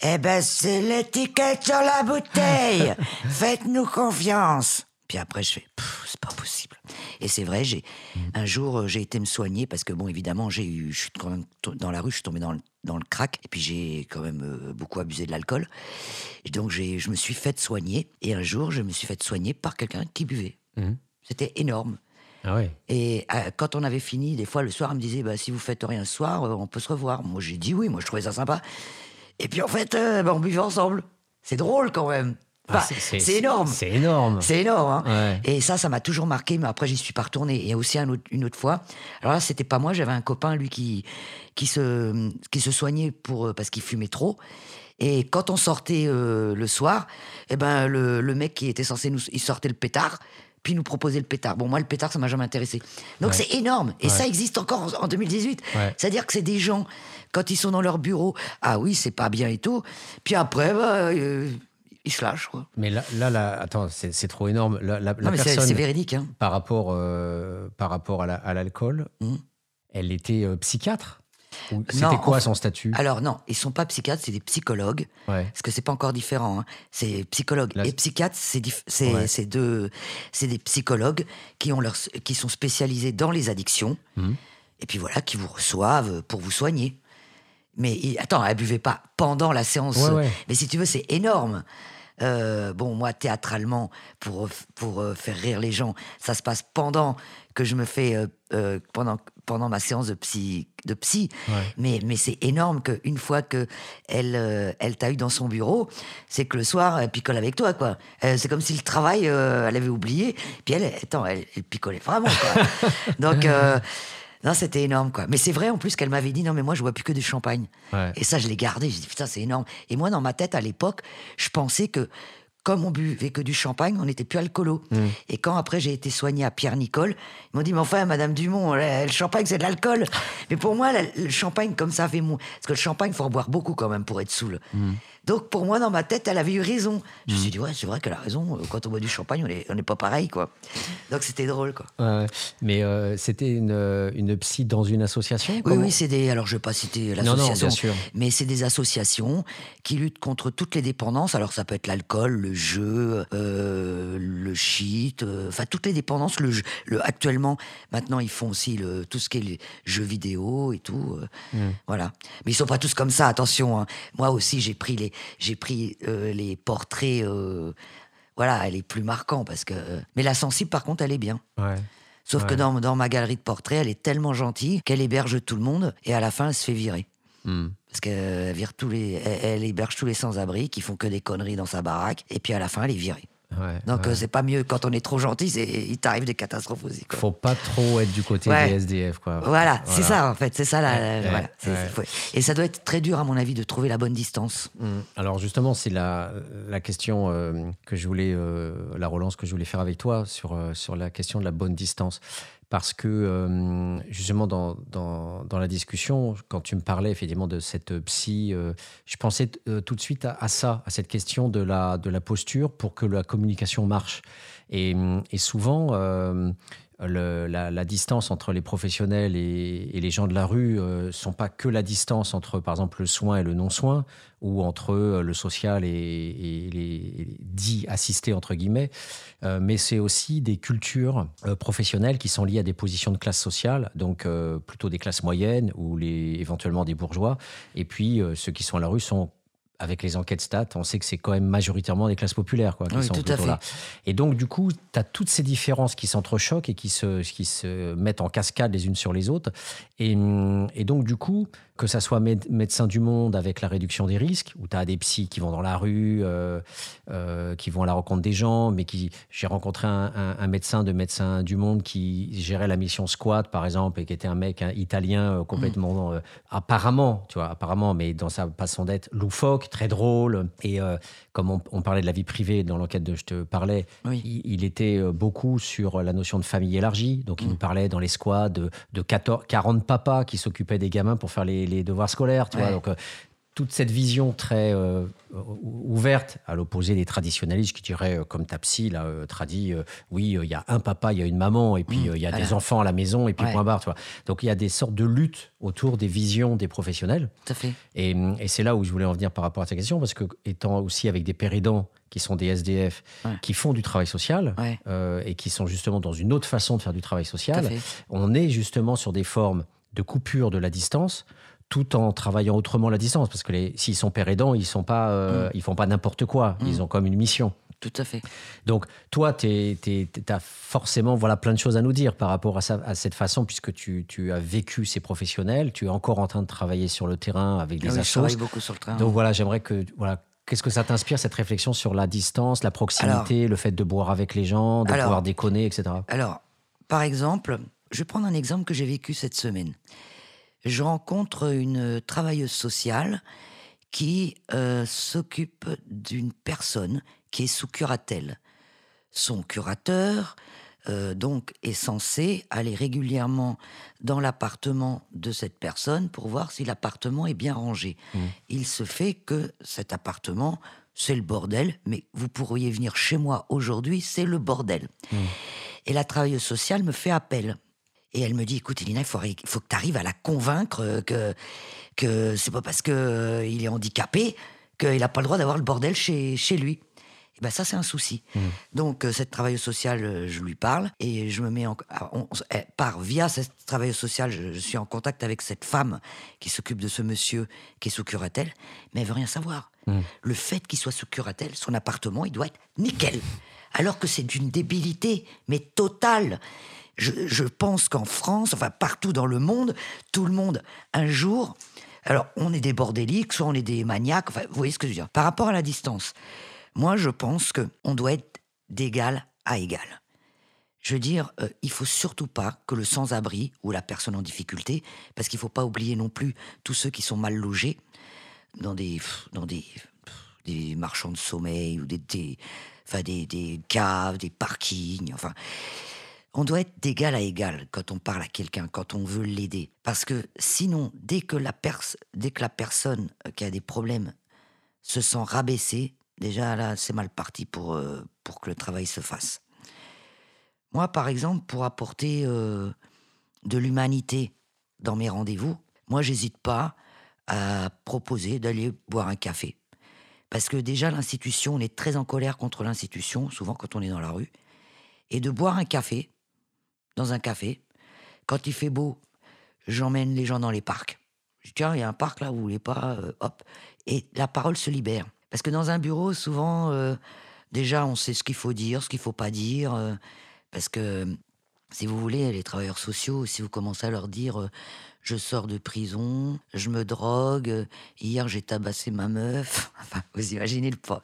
Eh ben, c'est l'étiquette sur la bouteille. Faites-nous confiance. Puis après, je fais, c'est pas possible. Et c'est vrai, j'ai un jour, euh, j'ai été me soigner parce que bon, évidemment, j'ai eu, je suis quand même dans la rue, je suis tombé dans le, dans le crack et puis j'ai quand même euh, beaucoup abusé de l'alcool. Et donc, j'ai, je me suis fait soigner. Et un jour, je me suis fait soigner par quelqu'un qui buvait. Mhm. C'était énorme. Ah ouais. Et euh, quand on avait fini, des fois, le soir, elle me disait, bah, si vous faites rien ce soir, euh, on peut se revoir. Moi, j'ai dit oui, moi, je trouvais ça sympa. Et puis, en fait, euh, bah, on buvait ensemble. C'est drôle quand même. Ah, c'est énorme. C'est énorme. C'est énorme. hein. Ouais. Et ça, ça m'a toujours marqué, mais après, j'y suis pas retourné. Et aussi un autre- une autre fois. Alors là, c'était pas moi, j'avais un copain, lui, qui, qui, se, qui se soignait pour, parce qu'il fumait trop. Et quand on sortait euh, le soir, eh ben, le, le mec qui était censé nous. Il sortait le pétard, puis nous proposait le pétard. Bon, moi, le pétard, ça m'a jamais intéressé. Donc Ouais. c'est énorme. Et Ouais. ça existe encore en, en 2018. Ouais. C'est-à-dire que c'est des gens, quand ils sont dans leur bureau, ah oui, c'est pas bien et tout. Puis après, bah, euh, il se lâche, quoi. Mais là, là, là, attends, c'est c'est trop énorme. La, la- la Non, mais c'est véridique, hein. par rapport, euh, par rapport à la- à l'alcool, Mhm. elle était euh, psychiatre? C'était quoi son statut? Alors non, ils sont pas psychiatres, c'est des psychologues. Ouais. Parce que c'est pas encore différent. hein. C'est psychologue Là, et c'est- psychiatre, c'est Ouais. deux, c'est des psychologues qui ont leur, qui sont spécialisés dans les addictions. Mhm. Et puis voilà, qui vous reçoivent pour vous soigner. Mais attends, elle buvait pas pendant la séance. Ouais. Mais si tu veux, c'est énorme. Euh, bon, moi, théâtralement, pour, pour euh, faire rire les gens, ça se passe pendant que je me fais, euh, euh, pendant, pendant ma séance de psy. De psy. Ouais. Mais, mais c'est énorme qu'une fois que elle, euh, elle t'a eu dans son bureau, c'est que le soir, elle picole avec toi, quoi. C'est comme si le travail, elle avait oublié. Puis elle, attends, elle, elle picolait vraiment, quoi. Donc, non, c'était énorme, quoi. Mais c'est vrai, en plus, qu'elle m'avait dit, non, mais moi, je bois plus que du champagne. Ouais. Et ça, je l'ai gardé. Je dis, putain, c'est énorme. Et moi, dans ma tête, à l'époque, je pensais que, comme on buvait que du champagne, on n'était plus alcoolo. Mm. Et quand après j'ai été soignée à Pierre-Nicole, ils m'ont dit, mais enfin, Madame Dumont, le, champagne, c'est de l'alcool. Mais pour moi, le champagne, comme ça, fait mou. Parce que le champagne, il faut en boire beaucoup quand même pour être saoul. Mm. Donc pour moi, dans ma tête, elle avait eu raison. Je me suis dit, ouais, c'est vrai qu'elle a raison. Quand on boit du champagne, on n'est pas pareil, quoi. Donc c'était drôle, quoi. Ouais. Mais euh, c'était une, euh, une psy dans une association? Oui, oui, c'est des. Alors, je ne vais pas citer Non, non, l'association, bien sûr. mais c'est des associations qui luttent contre toutes les dépendances. Alors, ça peut être l'alcool, le jeu, euh, le shit, euh, enfin, toutes les dépendances. Le, le, actuellement, maintenant, ils font aussi le, tout ce qui est les jeux vidéo et tout. euh, Mm. Voilà. Mais ils sont pas tous comme ça, attention. hein. Moi aussi, j'ai pris les, j'ai pris, euh, les portraits. voilà, elle est plus marquant parce que. Mais la sensible, par contre, elle est bien. Ouais. Sauf que dans, dans ma galerie de portraits, elle est tellement gentille qu'elle héberge tout le monde et à la fin, elle se fait virer. Hmm. Parce qu'elle vire tous les, elle, elle héberge tous les sans-abri qui font que des conneries dans sa baraque et puis à la fin, elle est virée. Ouais, Donc ouais. euh, c'est pas mieux quand on est trop gentil, il t'arrive des catastrophes aussi. Quoi. Faut pas trop être du côté Ouais. des SDF, quoi. Voilà, c'est ça en fait, c'est ça la, Ouais, voilà, ouais. Et ça doit être très dur à mon avis de trouver la bonne distance. Mm. Alors justement, c'est la, la question euh, que je voulais, euh, la relance que je voulais faire avec toi sur, euh, sur la question de la bonne distance. Parce que euh, justement, dans, dans, la discussion, quand tu me parlais effectivement de cette psy, euh, je pensais euh, tout de suite à, ça, à cette question de la, de la posture pour que la communication marche. Et, souvent, euh, la, distance entre les professionnels et, les gens de la rue ne sont pas que la distance entre, par exemple, le soin et le non-soin, ou entre euh, le social et, les, dits assistés, entre guillemets, euh, mais c'est aussi des cultures euh, professionnelles qui sont liées à des positions de classe sociale, donc euh, plutôt des classes moyennes ou les, éventuellement des bourgeois, et puis euh, ceux qui sont à la rue sont avec les enquêtes stats, on sait que c'est quand même majoritairement des classes populaires quoi, qui Oui, sont tout à plutôt fait. là. Et donc, du coup, tu as toutes ces différences qui s'entrechoquent et qui se, qui se mettent en cascade les unes sur les autres. Et, hum, et donc, du coup, que ça soit Méde- Médecins du Monde avec la réduction des risques, où tu as des psys qui vont dans la rue, euh, euh, qui vont à la rencontre des gens, mais qui. J'ai rencontré un, un- un médecin de Médecins du Monde qui gérait la mission Squat, par exemple, et qui était un mec un italien euh, complètement. euh, apparemment, tu vois, apparemment, mais dans sa façon d'être, loufoque, très drôle. Et comme on, on parlait de la vie privée dans l'enquête de je te parlais, Oui. il, il était beaucoup sur la notion de famille élargie. Donc, il nous parlait dans les squads de, de 14, 40 papas qui s'occupaient des gamins pour faire les, les devoirs scolaires. Tu vois. Donc, euh, toute cette vision très euh, ou- ouverte, à l'opposé des traditionnalistes qui diraient, euh, comme ta psy, là, euh, tradit, oui, il y a un papa, il y a une maman, et puis Mmh, il y a des enfants à la maison, et puis Ouais. point barre. Tu vois. Donc, il y a des sortes de luttes autour des visions des professionnels. Tout à fait. Et, et c'est là où je voulais en venir par rapport à ta question, parce que étant aussi avec des péridants qui sont des SDF, Ouais. qui font du travail social, Ouais. et qui sont justement dans une autre façon de faire du travail social, on est justement sur des formes de coupure de la distance, tout en travaillant autrement la distance, parce que s'ils sont père aidants, ils sont pas, euh, ils font pas n'importe quoi, ils ont comme une mission. Tout à fait. Donc, toi, tu as forcément voilà, plein de choses à nous dire par rapport à, ça, à cette façon, puisque tu, tu as vécu ces professionnels, tu es encore en train de travailler sur le terrain avec des Ah oui, je travaille beaucoup sur le train. Donc voilà, j'aimerais que voilà, qu'est-ce que ça t'inspire cette réflexion sur la distance, la proximité, le fait de boire avec les gens, de Alors- pouvoir déconner, etc. Alors, par exemple, je vais prendre un exemple que j'ai vécu cette semaine. Je rencontre une travailleuse sociale qui euh, s'occupe d'une personne qui est sous curatelle. Son curateur, euh, donc, est censé aller régulièrement dans l'appartement de cette personne pour voir si l'appartement est bien rangé. Il se fait que cet appartement c'est le bordel, mais vous pourriez venir chez moi aujourd'hui, c'est le bordel. Et la travailleuse sociale me fait appel. Et elle me dit, écoute, Elina, il faut, faut que tu arrives à la convaincre euh, que, que c'est pas parce qu'il est handicapé qu'il n'a pas le droit d'avoir le bordel chez, chez lui. Et ben ça, c'est un souci. Donc, euh, cette travailleuse sociale, euh, je lui parle et je me mets en. ah, on- elle part via cette travailleuse sociale, je, je suis en contact avec cette femme qui s'occupe de ce monsieur qui est sous curatelle, mais elle veut rien savoir. Le fait qu'il soit sous curatelle, son appartement, il doit être nickel. Alors que c'est d'une débilité, mais totale. Je, pense qu'en France, enfin partout dans le monde, tout le monde, un jour, alors on est des bordéliques, soit on est des maniaques, enfin, vous voyez ce que je veux dire. Par rapport à la distance, moi je pense qu'on doit être d'égal à égal. Je veux dire, euh, il faut surtout pas que le sans-abri ou la personne en difficulté, parce qu'il faut pas oublier non plus tous ceux qui sont mal logés dans des dans des des marchands de sommeil ou des des, enfin des, des caves, des parkings, enfin on doit être d'égal à égal quand on parle à quelqu'un, quand on veut l'aider. Parce que sinon, dès que la, personne euh, qui a des problèmes se sent rabaissée, déjà là, c'est mal parti pour, euh, que le travail se fasse. Moi, par exemple, pour apporter euh, de l'humanité dans mes rendez-vous, moi, j'hésite pas à proposer d'aller boire un café. Parce que déjà, l'institution, on est très en colère contre l'institution, souvent quand on est dans la rue. Et de boire un café, dans un café, quand il fait beau, j'emmène les gens dans les parcs. Je dis, tiens, il y a un parc là, vous voulez pas, euh, hop. Et la parole se libère. Parce que dans un bureau, souvent, euh, déjà, on sait ce qu'il faut dire, ce qu'il faut pas dire. euh, parce que, si vous voulez, les travailleurs sociaux, si vous commencez à leur dire, je sors de prison, je me drogue, hier j'ai tabassé ma meuf, enfin, vous imaginez le poids.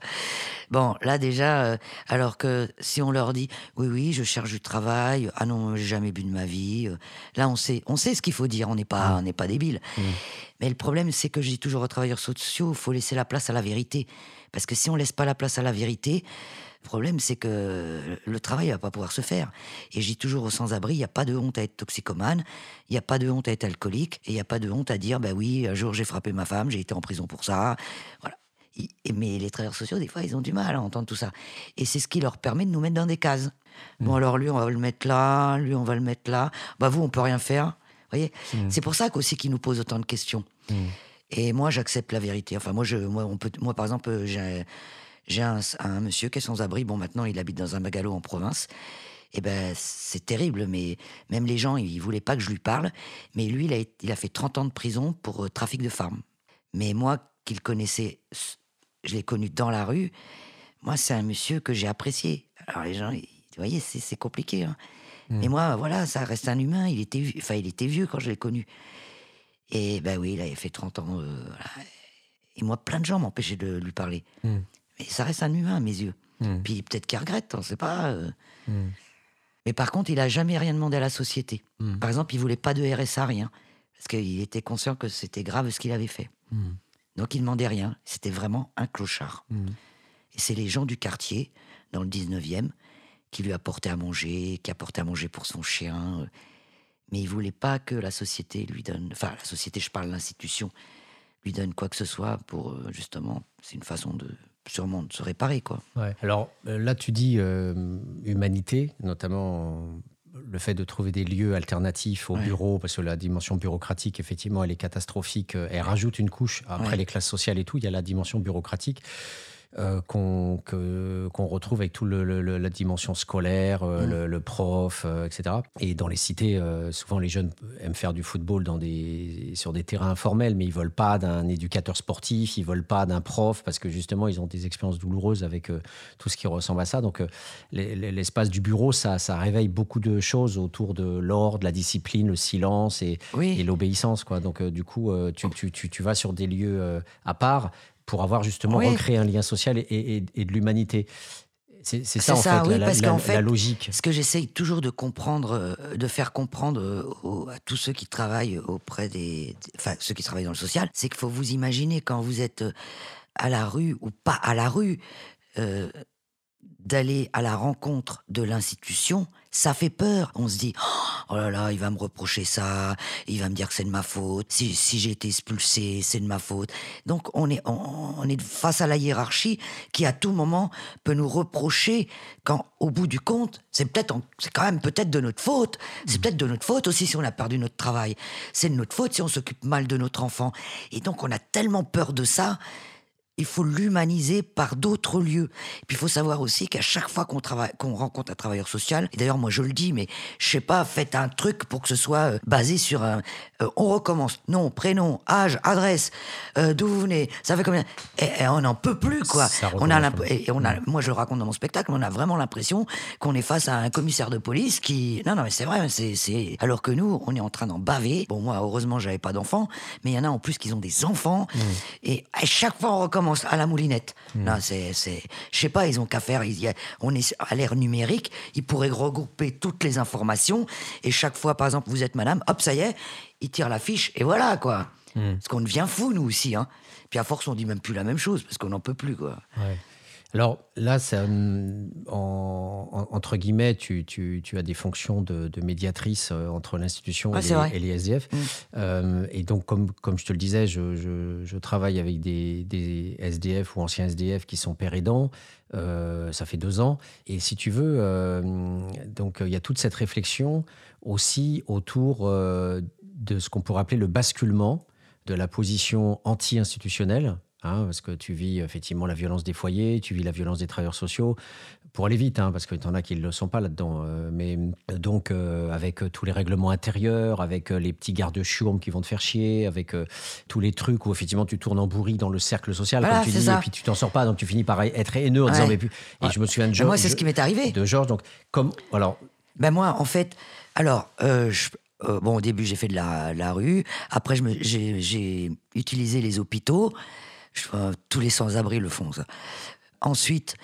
Bon, là déjà, euh, alors que si on leur dit, oui, oui, je cherche du travail, ah non, j'ai jamais bu de ma vie, euh, là on sait, on sait ce qu'il faut dire, on n'est pas, on n'est pas débile. Mais le problème, c'est que je dis toujours aux travailleurs sociaux, il faut laisser la place à la vérité. Parce que si on laisse pas la place à la vérité, le problème, c'est que le travail va pas pouvoir se faire. Et je dis toujours aux sans-abri, il n'y a pas de honte à être toxicomane, il n'y a pas de honte à être alcoolique, et il n'y a pas de honte à dire, bah oui, un jour j'ai frappé ma femme, j'ai été en prison pour ça. Voilà. Mais les travailleurs sociaux, des fois, ils ont du mal à entendre tout ça. Et c'est ce qui leur permet de nous mettre dans des cases. Bon, alors lui, on va le mettre là, lui, on va le mettre là. Bah vous, on peut rien faire. Vous voyez C'est pour ça qu'aussi qu'ils nous posent autant de questions. Et moi, j'accepte la vérité. Enfin, moi, je, moi, on peut, moi par exemple, j'ai, j'ai un, un monsieur qui est sans abri. Bon, maintenant, il habite dans un bagalo en province. Et ben, c'est terrible, mais même les gens, ils voulaient pas que je lui parle. Mais lui, il a, il a fait 30 ans de prison pour euh, trafic de femmes. Mais moi, qu'il connaissait, je l'ai connu dans la rue. Moi, c'est un monsieur que j'ai apprécié. Alors les gens, ils- vous voyez, c'est, compliqué. hein. Mais moi, voilà, ça reste un humain. Il était, enfin, il était vieux quand je l'ai connu. Et ben oui, il avait fait 30 ans. euh, voilà. Et moi, plein de gens m'empêchaient de lui parler. Mais ça reste un humain à mes yeux. Puis peut-être qu'il regrette, on sait pas. euh. Mais par contre, il a jamais rien demandé à la société. Par exemple, il voulait pas de RSA, rien. Parce qu'il était conscient que c'était grave ce qu'il avait fait. Donc il demandait rien. C'était vraiment un clochard. Et c'est les gens du quartier, dans le 19e, qui lui apportaient à manger, qui apportaient à manger pour son chien. euh. Mais il voulait pas que la société lui donne. Enfin, la société, je parle l'institution, lui donne quoi que ce soit pour euh, justement. C'est une façon de sûrement de se réparer, quoi. Ouais. Alors euh, là, tu dis euh, humanité, notamment le fait de trouver des lieux alternatifs au Ouais. bureau, parce que la dimension bureaucratique, effectivement, elle est catastrophique. Euh, Elle rajoute une couche après Ouais. les classes sociales et tout. Il y a la dimension bureaucratique. Euh, qu'on retrouve avec tout le, le- le- la dimension scolaire, euh, Mm. le, le prof, euh, etc. Et dans les cités, souvent les jeunes aiment faire du football dans des, sur des terrains informels, mais ils veulent pas d'un éducateur sportif, ils veulent pas d'un prof, parce que justement ils ont des expériences douloureuses avec tout ce qui ressemble à ça. Donc les- les- l'espace du bureau, ça, ça réveille beaucoup de choses autour de l'ordre, la discipline, le silence et, Oui. et l'obéissance. Quoi. Donc du coup, euh, tu, tu- tu- tu vas sur des lieux à part pour avoir justement Oui. recréé un lien social et, et- et de l'humanité. C'est ça en ça, fait, oui, la, parce la- qu'en la fait, logique. Ce que j'essaye toujours de comprendre, euh, de faire comprendre euh, aux- à tous ceux qui travaillent auprès des, enfin ceux qui travaillent dans le social, c'est qu'il faut vous imaginer quand vous êtes euh, à la rue ou pas à la rue, euh, d'aller à la rencontre de l'institution, ça fait peur. On se dit, oh là là, il va me reprocher ça, il va me dire que c'est de ma faute. Si, si j'ai été expulsé, c'est de ma faute. Donc on est, on, on est face à la hiérarchie qui à tout moment peut nous reprocher quand, au bout du compte, c'est peut-être, c'est quand même peut-être de notre faute. C'est peut-être de notre faute aussi si on a perdu notre travail. C'est de notre faute si on s'occupe mal de notre enfant. Et donc on a tellement peur de ça il faut l'humaniser par d'autres lieux. Et puis il faut savoir aussi qu'à chaque fois qu'on travaille, qu'on rencontre un travailleur social, et d'ailleurs moi je le dis, mais je sais pas, faites un truc pour que ce soit euh, basé sur un. euh, on recommence. Nom, prénom, âge, adresse, euh, d'où vous venez, ça fait combien? Et, et on n'en peut plus quoi. Ça On a et on a, moi je le raconte dans mon spectacle, on a vraiment l'impression qu'on est face à un commissaire de police qui. Non non mais c'est vrai, c'est. Alors que nous on est en train d'en baver. Bon moi heureusement j'avais pas d'enfants, mais il y en a en plus qui ont des enfants et à chaque fois on recommence à la moulinette. C'est c'est. Je sais pas ils ont qu'à faire. on est à l'ère numérique, ils pourraient regrouper toutes les informations et chaque fois par exemple vous êtes madame, hop ça y est, ils tirent la fiche et voilà quoi. Parce qu'on devient fou nous aussi hein. Puis à force on dit même plus la même chose parce qu'on n'en peut plus quoi. Ouais. Alors là, ça, en- en- entre guillemets, tu, tu- tu as des fonctions de, de médiatrice euh, entre l'institution Ouais, et, les- et les SDF. Mm. Euh, et donc, comme, comme je te le disais, je, je- je travaille avec des, des SDF ou anciens SDF qui sont pères aidants. Euh, ça fait deux ans. Et si tu veux, euh, donc il y a toute cette réflexion aussi autour de ce qu'on pourrait appeler le basculement de la position anti-institutionnelle, hein, parce que tu vis effectivement la violence des foyers, tu vis la violence des travailleurs sociaux, pour aller vite, hein, parce qu'il y en a qui ne le sont pas là-dedans. euh, mais euh, donc, euh, avec tous les règlements intérieurs, avec euh, les petits gardes-chourmes qui vont te faire chier, avec tous les trucs où effectivement tu tournes en bourrique dans le cercle social, Voilà, comme tu dis, ça. et puis tu t'en sors pas, donc tu finis par être haineux en Ouais. disant, mais plus. Et Ouais. je me souviens de Georges. moi c'est ce qui m'est arrivé. De Georges, donc, comme. Alors, Ben moi, en fait, alors, je- bon, au début, j'ai fait de la, la rue. Après, j'ai utilisé les hôpitaux. Je- tous les sans-abri le font, ça. Ensuite,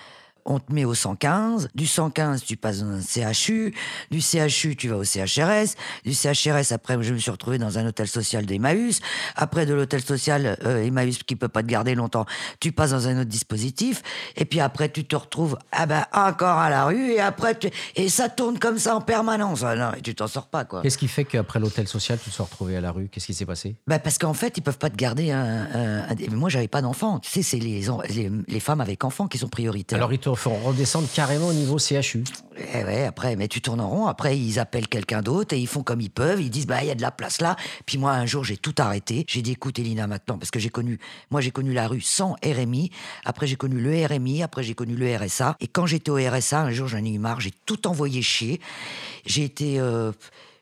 on te met au 115. Du 115, tu passes dans un CHU. Du CHU, tu vas au CHRS. Du CHRS, après, je me suis retrouvé dans un hôtel social d'Emmaüs. Après, de l'hôtel social euh, Emmaüs qui peut pas te garder longtemps, tu passes dans un autre dispositif. Et puis après, tu te retrouves ah ben, encore à la rue. Et après, tu- et ça tourne comme ça en permanence. Ah non, et tu t'en sors pas, quoi. qu'est-ce qui fait qu'après l'hôtel social, tu te sois retrouvé à la rue? Qu'est-ce qui s'est passé? Bah parce qu'en fait, ils peuvent pas te garder un. un- moi, j'avais pas d'enfants. Tu sais, c'est les, les, les femmes avec enfants qui sont prioritaires. Alors, ils te font redescendre carrément au niveau CHU. Eh ouais, après, mais tu tournes en rond. Après, ils appellent quelqu'un d'autre et ils font comme ils peuvent. Ils disent, bah, il y a de la place là. Puis moi, un jour, j'ai tout arrêté. J'ai dit, écoute, Elina, maintenant, parce que j'ai connu, moi, j'ai connu la rue sans RMI. Après, j'ai connu le RMI. Après, j'ai connu le RSA. Et quand j'étais au RSA, un jour, j'en ai eu marre. J'ai tout envoyé chier. J'ai été, euh,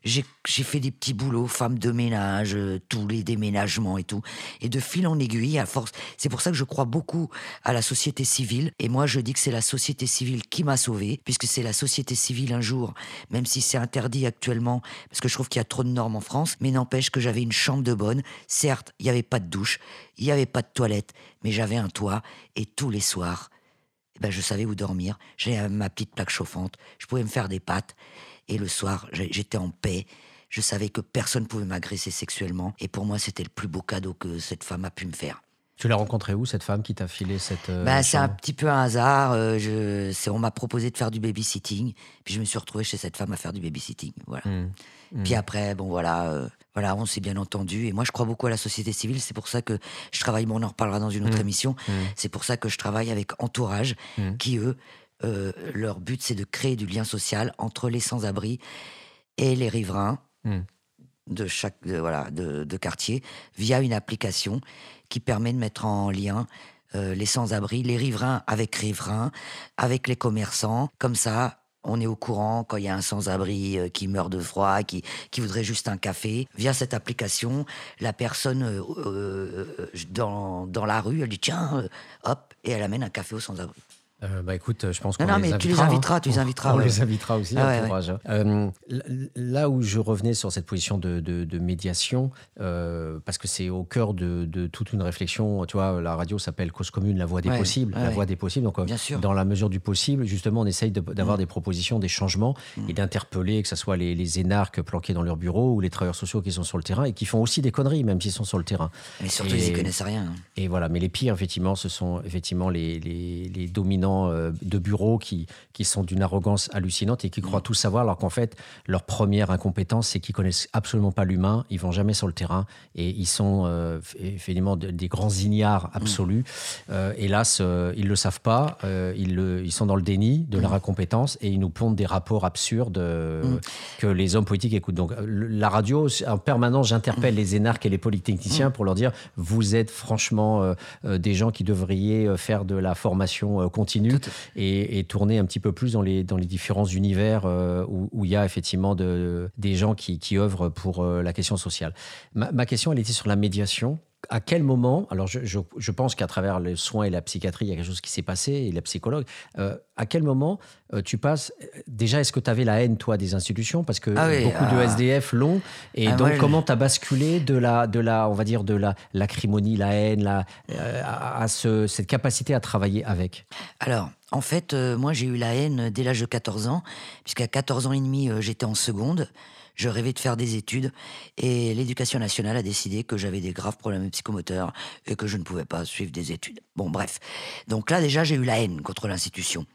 j'ai fait des petits boulots, femme de ménage, euh, tous les déménagements et tout. Et de fil en aiguille, à force. C'est pour ça que je crois beaucoup à la société civile. Et moi, je dis que c'est la société civile qui m'a sauvé, puisque c'est la société civile un jour, même si c'est interdit actuellement, parce que je trouve qu'il y a trop de normes en France, mais n'empêche que j'avais une chambre de bonne. Certes, il n'y avait pas de douche, il n'y avait pas de toilette, mais j'avais un toit. Et tous les soirs, eh ben, je savais où dormir. J'avais ma petite plaque chauffante. Je pouvais me faire des pâtes. Et le soir, j'étais en paix. Je savais que personne ne pouvait m'agresser sexuellement. Et pour moi, c'était le plus beau cadeau que cette femme a pu me faire. Tu l'as rencontré où, cette femme qui t'a filé cette. euh, Bah, c'est un petit peu un hasard. euh, je, on m'a proposé de faire du babysitting. Puis je me suis retrouvé chez cette femme à faire du babysitting. Voilà. Hmm. Puis après, bon voilà, euh, voilà, on s'est bien entendu. Et moi, je crois beaucoup à la société civile. C'est pour ça que je travaille. Bon, on en reparlera dans une autre émission. C'est pour ça que je travaille avec Entourage, qui eux, euh, leur but, c'est de créer du lien social entre les sans-abri et les riverains Hmm. de chaque, de, voilà, de, de quartier, via une application qui permet de mettre en lien euh, les sans-abri, les riverains avec riverains, avec les commerçants. Comme ça, on est au courant quand il y a un sans-abri euh, qui meurt de froid, qui, qui voudrait juste un café. Via cette application, la personne euh, euh, dans, dans la rue, elle dit tiens, hop, et elle amène un café au sans-abri. Euh, bah écoute, je pense Non, qu'on non, les mais tu les invitera, inviteras, hein. tu les inviteras, On ouais, les ouais. invitera aussi, Ah ouais, entourage, hein. Euh, là où je revenais sur cette position de, de- de médiation, euh, parce que c'est au cœur de, de toute une réflexion. Tu vois, la radio s'appelle Cause commune, la voix des Ouais, possibles, ouais, la ouais. voix des possibles. Donc, Bien sûr. dans la mesure du possible, justement, on essaye d'avoir Mm. des propositions, des changements et d'interpeller, que ce soit les, les énarques planqués dans leur bureau ou les travailleurs sociaux qui sont sur le terrain et qui font aussi des conneries, même s'ils sont sur le terrain. Mais surtout, Et- ils y connaissent rien. hein. Et voilà, mais les pires, effectivement, ce sont effectivement les, les, les dominants gens euh, de bureau qui, qui sont d'une arrogance hallucinante et qui croient tout savoir, alors qu'en fait, leur première incompétence, c'est qu'ils connaissent absolument pas l'humain, ils vont jamais sur le terrain et ils sont euh, de- des grands ignares absolus. Euh, hélas, euh, ils le savent pas, euh, ils, le- ils sont dans le déni de leur incompétence et ils nous pondent des rapports absurdes que les hommes politiques écoutent. Donc, la radio, en permanence, j'interpelle les énarques et les polytechniciens pour leur dire vous êtes franchement des gens qui devriez faire de la formation euh, continue et, et tourner un petit peu plus dans les, dans les différents univers euh, où, il y a effectivement de, des gens qui, qui œuvrent pour euh, la question sociale. Ma, ma question, elle était sur la médiation. À quel moment, alors je, je- je pense qu'à travers les soins et la psychiatrie, il y a quelque chose qui s'est passé, et la psychologue, euh, à quel moment euh, tu passes, déjà, est-ce que tu avais la haine, toi, des institutions? Parce que Ah oui, beaucoup de ah. SDF l'ont. Et Ah, donc, comment tu as basculé de la, de la, on va dire, de la l'acrimonie, la haine, la, euh, à, à ce- cette capacité à travailler avec? Alors, en fait, euh, moi, j'ai eu la haine dès l'âge de 14 ans, puisqu'à 14 ans et demi, euh, j'étais en seconde. Je rêvais de faire des études et l'éducation nationale a décidé que j'avais des graves problèmes psychomoteurs et que je ne pouvais pas suivre des études. Bon, bref. Donc là, déjà, j'ai eu la haine contre l'institution.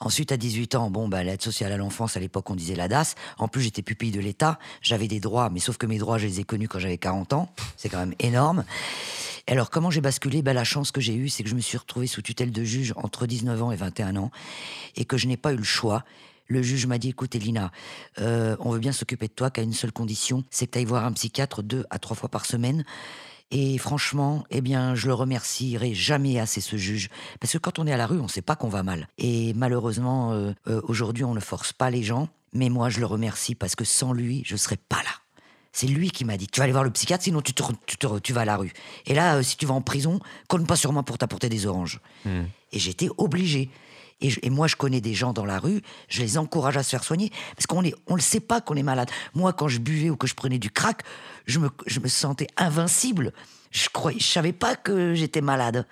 Ensuite, à 18 ans, bon, bah, l'aide sociale à l'enfance, à l'époque, on disait la DAS. En plus, j'étais pupille de l'État. J'avais des droits, mais sauf que mes droits, je les ai connus quand j'avais 40 ans. C'est quand même énorme. Alors, comment j'ai basculé? Ben, La chance que j'ai eue, c'est que je me suis retrouvée sous tutelle de juge entre 19 ans et 21 ans et que je n'ai pas eu le choix. Le juge m'a dit, écoute Elina, euh, on veut bien s'occuper de toi qu'à une seule condition, c'est que tu ailles voir un psychiatre deux à trois fois par semaine. Et franchement, eh bien, je le remercierai jamais assez ce juge. Parce que quand on est à la rue, on ne sait pas qu'on va mal. Et malheureusement, euh, euh, aujourd'hui, on ne force pas les gens. Mais moi, je le remercie parce que sans lui, je ne serais pas là. C'est lui qui m'a dit Tu vas aller voir le psychiatre, sinon tu, te tu, te re- tu vas à la rue. Et là, euh, si tu vas en prison, compte pas sur moi pour t'apporter des oranges. Et j'étais obligée. Et, je- et moi, je connais des gens dans la rue, je les encourage à se faire soigner. Parce qu'on ne on le sait pas qu'on est malade. Moi, quand je buvais ou que je prenais du crack, je me, je me sentais invincible. Je croyais, je savais pas que j'étais malade.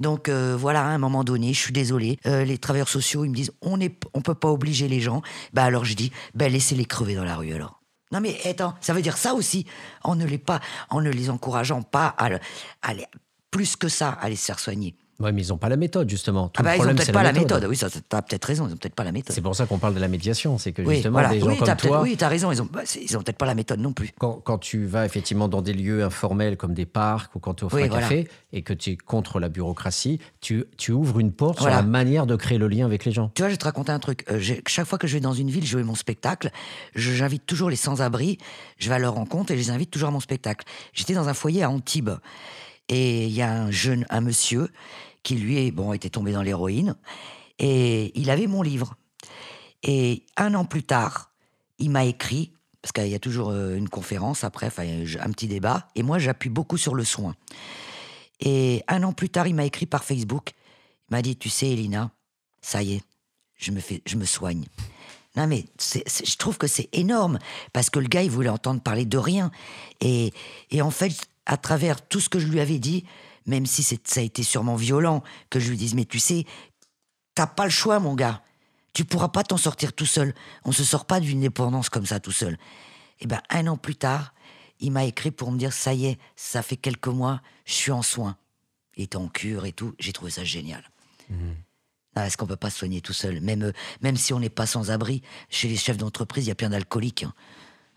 Donc euh, voilà, à un moment donné, je suis désolée. euh, les travailleurs sociaux, ils me disent, on ne on peut pas obliger les gens. Bah alors je dis, bah laissez-les crever dans la rue alors. Non mais attends, ça veut dire ça aussi. On ne les pas, en ne les encourageant pas à, à aller- plus que ça, à les se faire soigner. Oui, mais ils n'ont pas la méthode, justement. Tout Ah le bah, ils ont problème, peut-être pas la méthode. Oui, ça, t'as peut-être raison, ils ont peut-être pas la méthode. C'est pour ça qu'on parle de la médiation. C'est que Oui, justement, voilà. des gens oui, comme toi, oui, t'as raison, ils ont, bah, ils ont peut-être pas la méthode non plus. quand, quand tu vas effectivement dans des lieux informels comme des parcs ou quand tu offres Oui, un voilà. café et que tu es contre la bureaucratie, tu, tu ouvres une porte Voilà. sur la manière de créer le lien avec les gens. Tu vois, je vais te raconter un truc. Euh, chaque fois que je vais dans une ville jouer mon spectacle, j'invite toujours les sans-abri. Je vais à leur rencontre et je les invite toujours à mon spectacle. J'étais dans un foyer à Antibes. Et il y a un jeune, un monsieur, qui lui bon, était tombé dans l'héroïne. Et il avait mon livre. Et un an plus tard, il m'a écrit, parce qu'il y a toujours euh, une conférence après, enfin, un petit débat. Et moi, j'appuie beaucoup sur le soin. Et un an plus tard, il m'a écrit par Facebook. Il m'a dit, tu sais, Elina, ça y est, je me, fais, je me soigne. Non, mais je trouve que c'est énorme, parce que le gars, il voulait entendre parler de rien. Et, et en fait, à travers tout ce que je lui avais dit, même si ça a été sûrement violent, que je lui dise, mais tu sais, t'as pas le choix, mon gars. Tu pourras pas t'en sortir tout seul. On se sort pas d'une dépendance comme ça tout seul. Et ben, un an plus tard, il m'a écrit pour me dire, ça y est, ça fait quelques mois, je suis en soins. Il était en cure et tout. J'ai trouvé ça génial. Ah, Est-ce qu'on peut pas se soigner tout seul? Même, euh, même si on n'est pas sans abri, chez les chefs d'entreprise, il y a plein d'alcooliques. hein.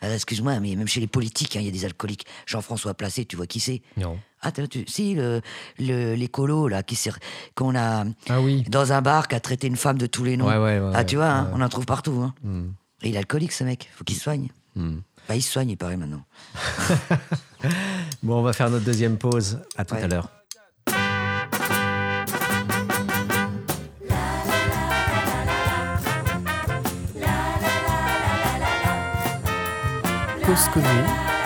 Ah, Excuse-moi, mais même chez les politiques, hein, il y a des alcooliques. Jean-François Placé, tu vois qui c'est? Non. Ah, t'as- tu, si, le, l'écolo, là, qui s'est- qu'on a Ah oui. dans un bar, qui a traité une femme de tous les noms. Ouais, ouais, ouais, ah, tu vois, hein, on en trouve partout. Hein. Hmm. Et il est alcoolique, ce mec. Faut qu'il se soigne. Hmm. Bah, il se soigne, il paraît maintenant. Bon, on va faire notre deuxième pause. À tout à l'heure. Cause commune,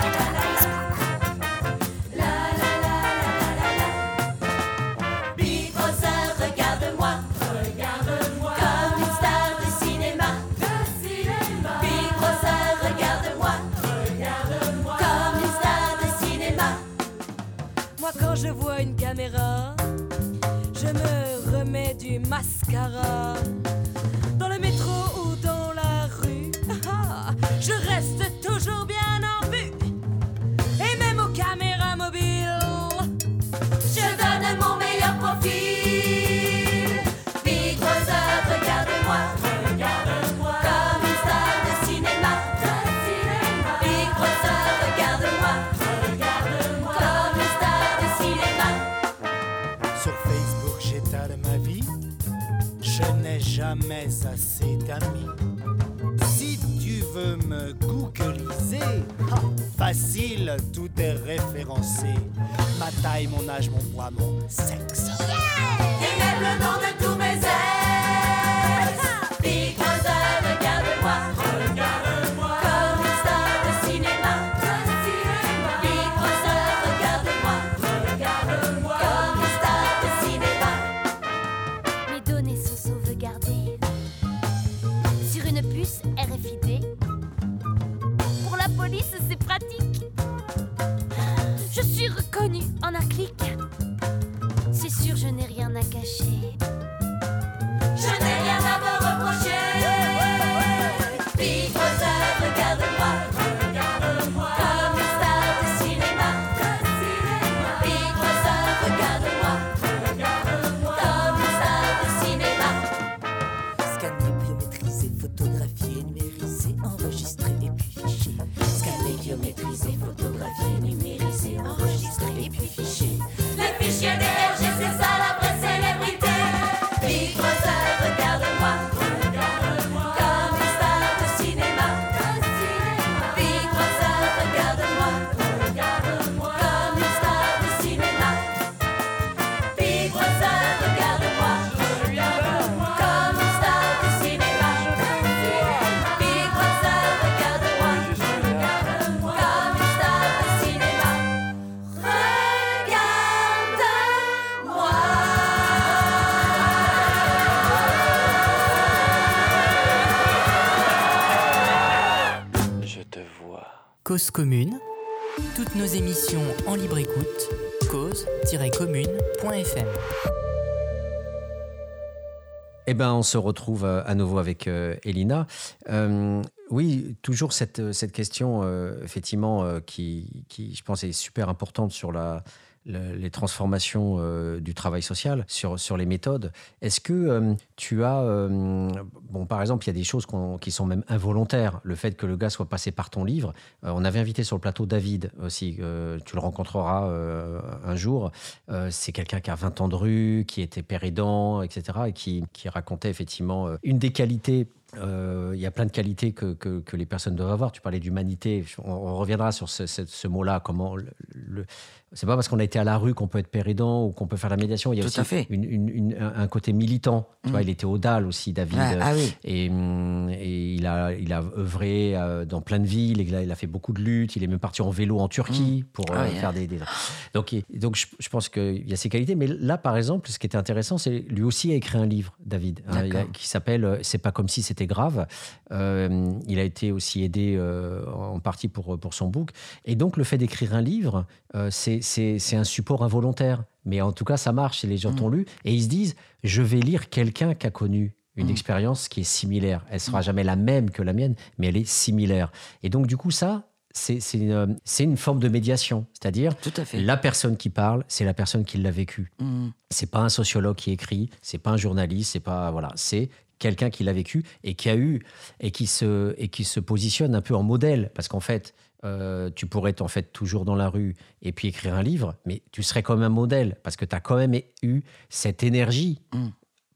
Cause commune. Toutes nos émissions en libre écoute. cause-commune.fm. Eh ben, on se retrouve euh, à nouveau avec euh, Elina. Euh, oui, toujours cette, cette question, euh, effectivement, euh, qui, qui, je pense, est super importante sur la, les transformations euh, du travail social, sur, sur les méthodes. Est-ce que euh, tu as, euh, bon, par exemple, il y a des choses qui sont même involontaires. Le fait que le gars soit passé par ton livre. On avait invité sur le plateau David aussi. tu le rencontreras un jour. C'est quelqu'un qui a 20 ans de rue, qui était père etc. et qui, qui racontait effectivement une des qualités. Il y a plein de qualités que, que, les personnes doivent avoir. Tu parlais d'humanité. On, reviendra sur ce, mot-là. Comment c'est pas parce qu'on a été à la rue qu'on peut être père aidant ou qu'on peut faire la médiation. Il y a Tout aussi à fait. une- une- une- un côté militant. Tu Mm. vois, il était au DAL aussi, David. Ah, ah oui. Et, et il, a, il a œuvré euh, dans plein de villes, il a, il a fait beaucoup de luttes, il est même parti en vélo en Turquie pour Ah euh, faire des, des- Donc, donc je, je pense qu'il y a ces qualités. Mais là, par exemple, ce qui était intéressant, c'est lui aussi a écrit un livre, David, hein, a- qui s'appelle euh, C'est pas comme si c'était grave. Euh, il a été aussi aidé euh, en partie pour, pour son book. Et donc, le fait d'écrire un livre, euh, c'est- un support involontaire. Mais en tout cas, ça marche et les gens Mm. t'ont lu. Et ils se disent Je vais lire quelqu'un qui a connu une Mm. expérience qui est similaire. Elle sera jamais la même que la mienne, mais elle est similaire. Et donc, du coup, ça, c'est une, c'est une forme de médiation. C'est-à-dire, la personne qui parle, c'est la personne qui l'a vécu. Mm. C'est pas un sociologue qui écrit, c'est pas un journaliste, c'est pas voilà, c'est quelqu'un qui l'a vécu et qui a eu et qui se et qui se positionne un peu en modèle parce qu'en fait euh, tu pourrais être en fait toujours dans la rue et puis écrire un livre, mais tu serais même un modèle parce que tu as quand même eu cette énergie Mm.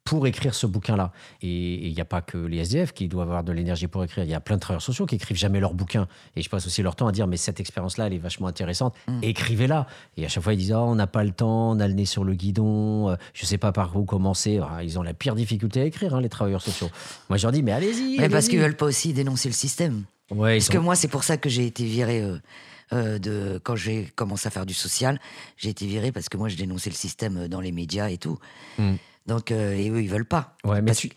pour écrire ce bouquin-là. Et il n'y a pas que les SDF qui doivent avoir de l'énergie pour écrire. Il y a plein de travailleurs sociaux qui écrivent jamais leur bouquin. Et je passe aussi leur temps à dire, mais cette expérience-là, elle est vachement intéressante. Mm. Écrivez-la. Et à chaque fois, ils disent, oh, on n'a pas le temps, on a le nez sur le guidon, euh, je sais pas par où commencer. Ah, ils ont la pire difficulté à écrire, hein, les travailleurs sociaux. Moi, je leur dis, mais allez-y. Mais parce qu'ils veulent pas aussi dénoncer le système. Ouais, Parce sont- que moi, c'est pour ça que j'ai été viré euh, euh, de quand j'ai commencé à faire du social. J'ai été viré parce que moi, je dénonçais le système euh, dans les médias et tout. Mm. Donc, euh, et eux, ils veulent pas. Ouais, mais Parce- tu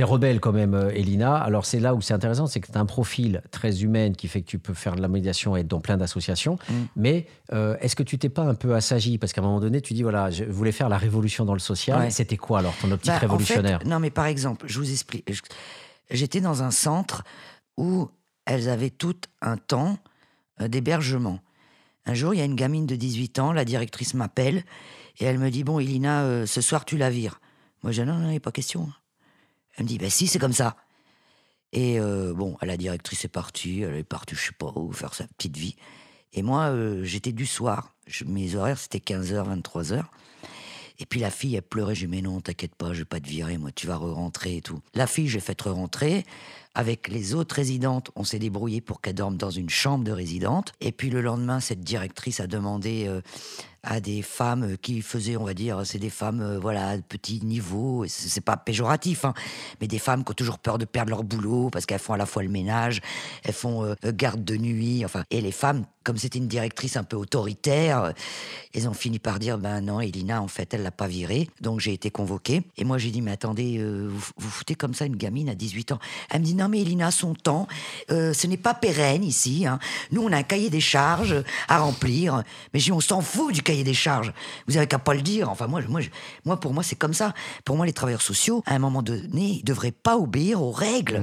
es, rebelle quand même, euh, Elina. Alors, c'est là où c'est intéressant, c'est que tu as un profil très humain qui fait que tu peux faire de la médiation et être dans plein d'associations. Mm. Mais euh, est-ce que tu t'es pas un peu assagi? Parce qu'à un moment donné, tu dis, voilà, je voulais faire la révolution dans le social. Ouais. C'était quoi alors ton optique Bah, en révolutionnaire? fait, non, mais par exemple, je vous explique. J'étais dans un centre où elles avaient tout un temps euh, d'hébergement. Un jour, il y a une gamine de 18 ans, la directrice m'appelle et elle me dit Bon, Elina, euh, ce soir, tu la vires. Moi, je dis Non, non, il n'est pas question. Elle me dit Ben si, c'est comme ça. Et euh, bon, la directrice est partie, elle est partie, je sais pas où, faire sa petite vie. Et moi, euh, j'étais du soir. Je- mes horaires, c'était 15h, 23h. Et puis la fille, elle pleurait. Je lui ai dit, mais non, t'inquiète pas, je vais pas te virer, moi, tu vas re-rentrer et tout. La fille, j'ai fait re-rentrer. Avec les autres résidentes, on s'est débrouillé pour qu'elle dorme dans une chambre de résidente. Et puis le lendemain, cette directrice a demandé euh, à des femmes qui faisaient, on va dire, c'est des femmes, euh, voilà, de petit niveau. C'est pas péjoratif, hein, mais des femmes qui ont toujours peur de perdre leur boulot parce qu'elles font à la fois le ménage, elles font euh, garde de nuit, enfin. Et les femmes, comme c'était une directrice un peu autoritaire, euh, elles ont fini par dire, ben non, Elina, en fait, elle l'a pas virée. Donc j'ai été convoquée. Et moi, j'ai dit, mais attendez, euh, vous, vous foutez comme ça une gamine à 18 ans. Elle me dit, non, mais Elina, son temps, euh, ce n'est pas pérenne ici. hein. Nous, on a un cahier des charges à remplir. Mais je dis, on s'en fout du cahier des charges. Vous avez qu'à pas le dire. Enfin, moi, moi, moi pour moi, c'est comme ça. Pour moi, les travailleurs sociaux, à un moment donné, ils devraient pas obéir aux règles.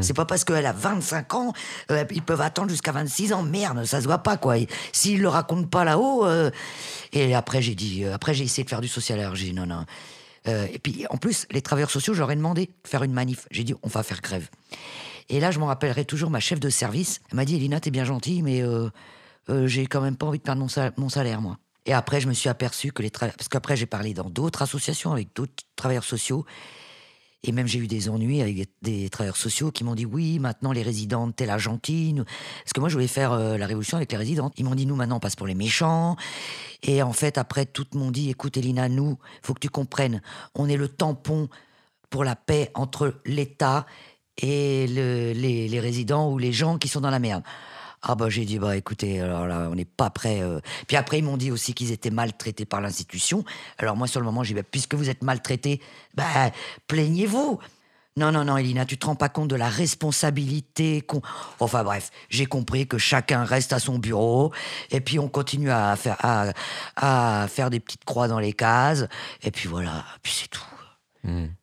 C'est pas parce qu'elle a 25 ans, euh, ils peuvent attendre jusqu'à 26 ans. Merde, ça se voit pas, quoi. S'ils le racontent pas là-haut. euh, Et après, j'ai dit, euh, après, j'ai essayé de faire du social. Alors, j'ai dit, non, non. Euh, et puis, en plus, les travailleurs sociaux, j'aurais demandé de faire une manif. J'ai dit, on va faire grève. Et là, je m'en rappellerai toujours, ma chef de service, elle m'a dit, Elina, t'es bien gentille, mais euh, euh, j'ai quand même pas envie de perdre mon salaire, moi. Et après, je me suis aperçu que les travailleurs... Parce qu'après, j'ai parlé dans d'autres associations avec d'autres travailleurs sociaux. Et même, j'ai eu des ennuis avec des- travailleurs sociaux qui m'ont dit, oui, maintenant, les résidentes, t'es la gentille. nous- Parce que moi, je voulais faire euh, la révolution avec les résidentes. Ils m'ont dit, nous, maintenant, on passe pour les méchants. Et en fait, après, toutes m'ont dit, écoute, Elina, nous, faut que tu comprennes, on est le tampon pour la paix entre l'État et le- les, les résidents ou les gens qui sont dans la merde. Ah bah j'ai dit bah écoutez alors là on n'est pas prêt. euh. Puis après ils m'ont dit aussi qu'ils étaient maltraités par l'institution. Alors moi sur le moment j'ai dit bah, puisque vous êtes maltraités, bah plaignez-vous. Non non non Elina tu te rends pas compte de la responsabilité qu'on. Enfin bref j'ai compris que chacun reste à son bureau et puis on continue à faire à, à faire des petites croix dans les cases et puis voilà puis c'est tout.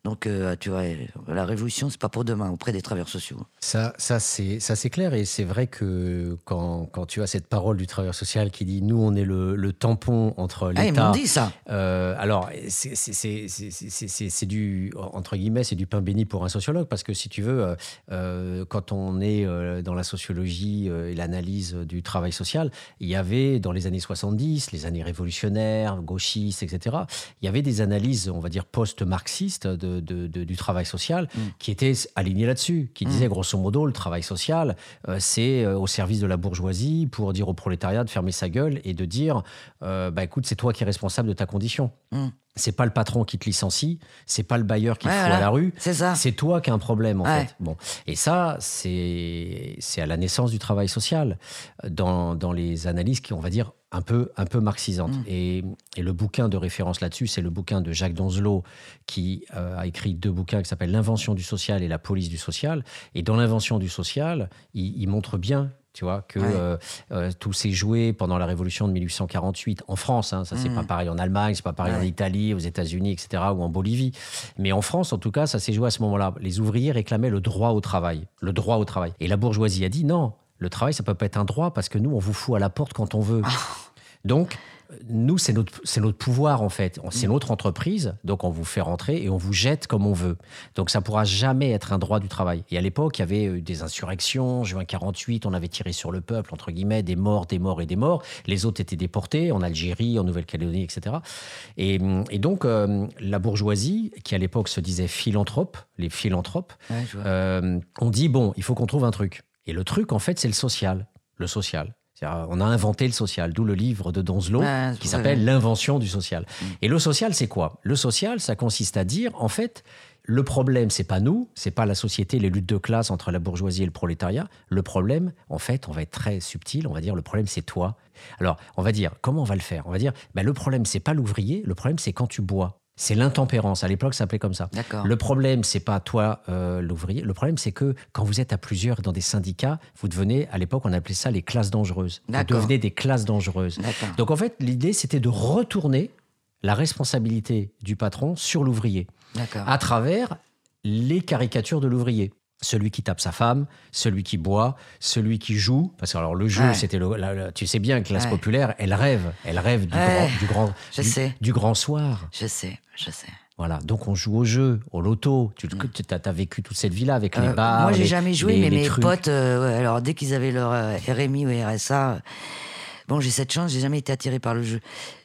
Donc, euh, tu vois, la révolution, c'est pas pour demain auprès des travailleurs sociaux. Ça, ça c'est ça c'est clair et c'est vrai que quand, quand tu as cette parole du travailleur social qui dit nous on est le, le tampon entre Ah, ils l'État. m'ont dit ça. Euh, alors c'est- c'est- c'est c'est- c'est- c'est- c'est du entre guillemets c'est du pain béni pour un sociologue parce que si tu veux euh, euh, quand on est euh, dans la sociologie euh, et l'analyse du travail social il y avait dans les années 70 les années révolutionnaires gauchistes etc il y avait des analyses on va dire post-marxistes de, de- de- du travail social qui étaient alignées là-dessus qui disaient grosso modo le travail social euh, c'est euh, au service de la bourgeoisie pour dire au prolétariat de fermer sa gueule et de dire euh, bah écoute c'est toi qui es responsable de ta condition Mm. c'est pas le patron qui te licencie, c'est pas le bailleur qui te fout voilà. à la rue, C'est ça. c'est toi qui as un problème en Ouais. fait. Bon, et ça c'est c'est à la naissance du travail social dans, dans les analyses qui on va dire un peu un peu marxisantes. Mm. Et, et le bouquin de référence là-dessus, c'est le bouquin de Jacques Donzelot qui euh, a écrit deux bouquins qui s'appellent L'invention du social et la police du social. Et dans l'invention du social, il, il montre bien tu vois, que Ouais. euh, euh, tout s'est joué pendant la révolution de 1848 en France. hein, ça, c'est Mm. pas pareil en Allemagne, c'est pas pareil en. Italie, aux États-Unis, etc., ou en Bolivie. Mais en France, en tout cas, ça s'est joué à ce moment-là. Les ouvriers réclamaient le droit au travail. Le droit au travail. Et la bourgeoisie a dit non, le travail, ça peut pas être un droit parce que nous, on vous fout à la porte quand on veut. Donc, euh, nous, c'est notre, c'est notre pouvoir, en fait. C'est notre entreprise, donc on vous fait rentrer et on vous jette comme on veut. Donc, ça pourra jamais être un droit du travail. Et à l'époque, il y avait eu des insurrections. Juin 48, on avait tiré sur le peuple, entre guillemets, des morts, des morts et des morts. Les autres étaient déportés en Algérie, en Nouvelle-Calédonie, etc. Et, et donc, euh, la bourgeoisie, qui à l'époque se disait philanthrope, les philanthropes, Ouais, euh, on dit bon, il faut qu'on trouve un truc. Et le truc, en fait, c'est le social. Le social. On a inventé le social, d'où le livre de Donzelot qui s'appelle. L'invention du social. Et le social, c'est quoi? Le social, ça consiste à dire, en fait, le problème, c'est pas nous, c'est pas la société, les luttes de classe entre la bourgeoisie et le prolétariat. Le problème, en fait, on va être très subtil, on va dire, le problème, c'est toi. Alors, on va dire, comment on va le faire? On va dire, ben, le problème, c'est pas l'ouvrier, le problème, c'est quand tu bois. C'est l'intempérance. À l'époque, ça s'appelait comme ça. Le problème, c'est pas toi, euh, l'ouvrier. Le problème, c'est que quand vous êtes à plusieurs dans des syndicats, vous devenez, à l'époque, on appelait ça les classes dangereuses. Vous devenez des classes dangereuses. Donc, en fait, l'idée, c'était de retourner la responsabilité du patron sur l'ouvrier à travers les caricatures de l'ouvrier. Celui qui tape sa femme, celui qui boit, celui qui joue. Parce que alors le jeu, Ouais. c'était le, la- la- tu sais bien classe Ouais. populaire, elle rêve, elle rêve du, Ouais. grand, du grand, Je du- sais. du grand soir. Je sais, je sais. Voilà, donc on joue au jeu, au loto. Tu as, vécu toute cette vie-là avec les Euh, bars. moi, j'ai les- jamais joué, les- mais les mes trucs. potes, euh, alors dès qu'ils avaient leur euh, RMI ou RSA, Bon, j'ai cette chance, j'ai jamais été attiré par le jeu.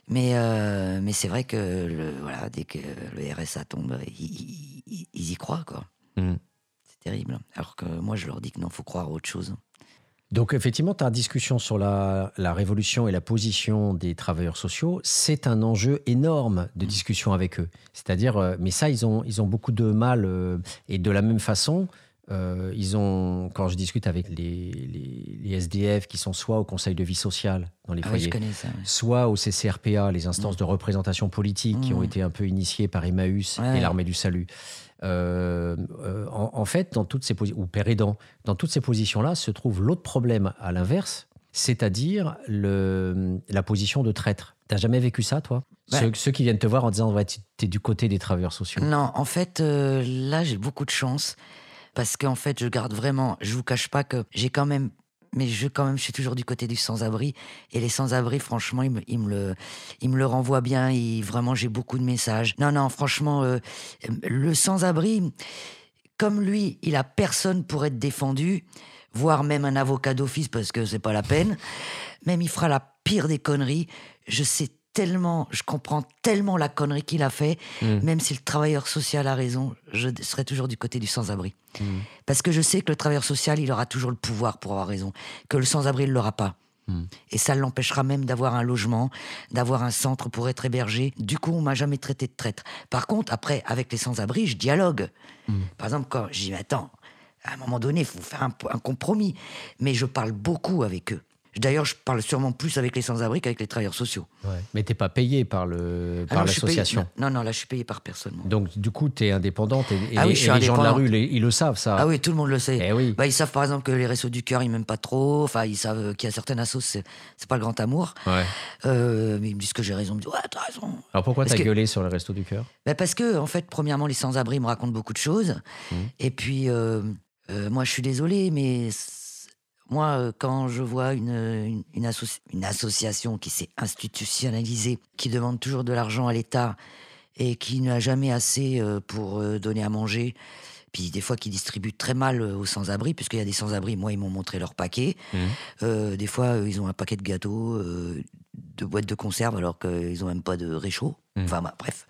Mais, euh, mais c'est vrai que le, voilà, dès que le RSA tombe, ils, ils- ils y croient, quoi. Mm. Terrible. Alors que moi, je leur dis que non, faut croire à autre chose. Donc effectivement, ta discussion sur la, la révolution et la position des travailleurs sociaux, c'est un enjeu énorme de discussion avec eux. C'est-à-dire, euh, mais ça, ils ont, ils ont beaucoup de mal. euh, et de la même façon, euh, ils ont, quand je discute avec les, les, les SDF qui sont soit au Conseil de vie sociale dans les Ah foyers, ça. soit au CCRPA, les instances de représentation politique qui ont Mm. été un peu initiées par Emmaüs Ouais. et l'Armée du Salut. Euh, euh, en, en fait, dans toutes ces positions, ou Père aidant, dans toutes ces positions-là se trouve l'autre problème à l'inverse, c'est-à-dire la position de traître. T'as jamais vécu ça, toi? Ouais. ceux, ceux qui viennent te voir en disant ouais, tu es du côté des travailleurs sociaux. Non, en fait, euh, là, j'ai beaucoup de chance. Parce qu'en fait, je garde vraiment. Je vous cache pas que j'ai quand même. Mais je, quand même, je suis toujours du côté du sans-abri. Et les sans-abri, franchement, ils me, ils me le, ils me le renvoient bien. Ils, vraiment, j'ai beaucoup de messages. Non, non, franchement, euh, le sans-abri, comme lui, il a personne pour être défendu, voire même un avocat d'office parce que c'est pas la peine. Même il fera la pire des conneries. Je sais tellement, je comprends tellement la connerie qu'il a fait. Mm. Même si le travailleur social a raison, je serai toujours du côté du sans-abri. Mm. Parce que je sais que le travailleur social, il aura toujours le pouvoir pour avoir raison. Que le sans-abri, il l'aura pas. Mm. Et ça l'empêchera même d'avoir un logement, d'avoir un centre pour être hébergé. Du coup, on m'a jamais traité de traître. Par contre, après, avec les sans-abri, je dialogue. Par exemple, quand je dis, attends, à un moment donné, il faut faire un, un compromis. Mais je parle beaucoup avec eux. D'ailleurs, je parle sûrement plus avec les sans-abri qu'avec les travailleurs sociaux. Ouais. Mais t'es pas payé par le Ah par l'association. Non, non, là, je suis payé par personne. moi. Donc du coup, tu es indépendante et, et Ah oui, les, et gens de la rue, les- ils le savent ça. Ah oui, tout le monde le sait. Eh oui. Bah, ils savent par exemple que les Restos du Cœur, ils m'aiment pas trop. Enfin, ils savent qu'il y a certaines assos, c'est pas le grand amour. Ouais. Euh, mais ils me disent que j'ai raison. Ils me disent, ouais, t'as raison. Alors pourquoi t'as que- gueulé sur les restos du cœur? Bah, parce que, en fait, premièrement, les sans-abri me racontent beaucoup de choses. Mmh. Et puis, euh, euh, moi, je suis désolé, mais moi, euh, quand je vois une, une, une associ- une association qui s'est institutionnalisée, qui demande toujours de l'argent à l'État et qui n'a jamais assez euh, pour euh, donner à manger, puis des fois qui distribue très mal aux sans-abri, puisqu'il y a des sans-abri, moi, ils m'ont montré leur paquet. Mmh. Euh, des fois, ils ont un paquet de gâteaux, euh, de boîtes de conserve, alors qu'ils n'ont même pas de réchaud. Mm. Enfin, bah, bref.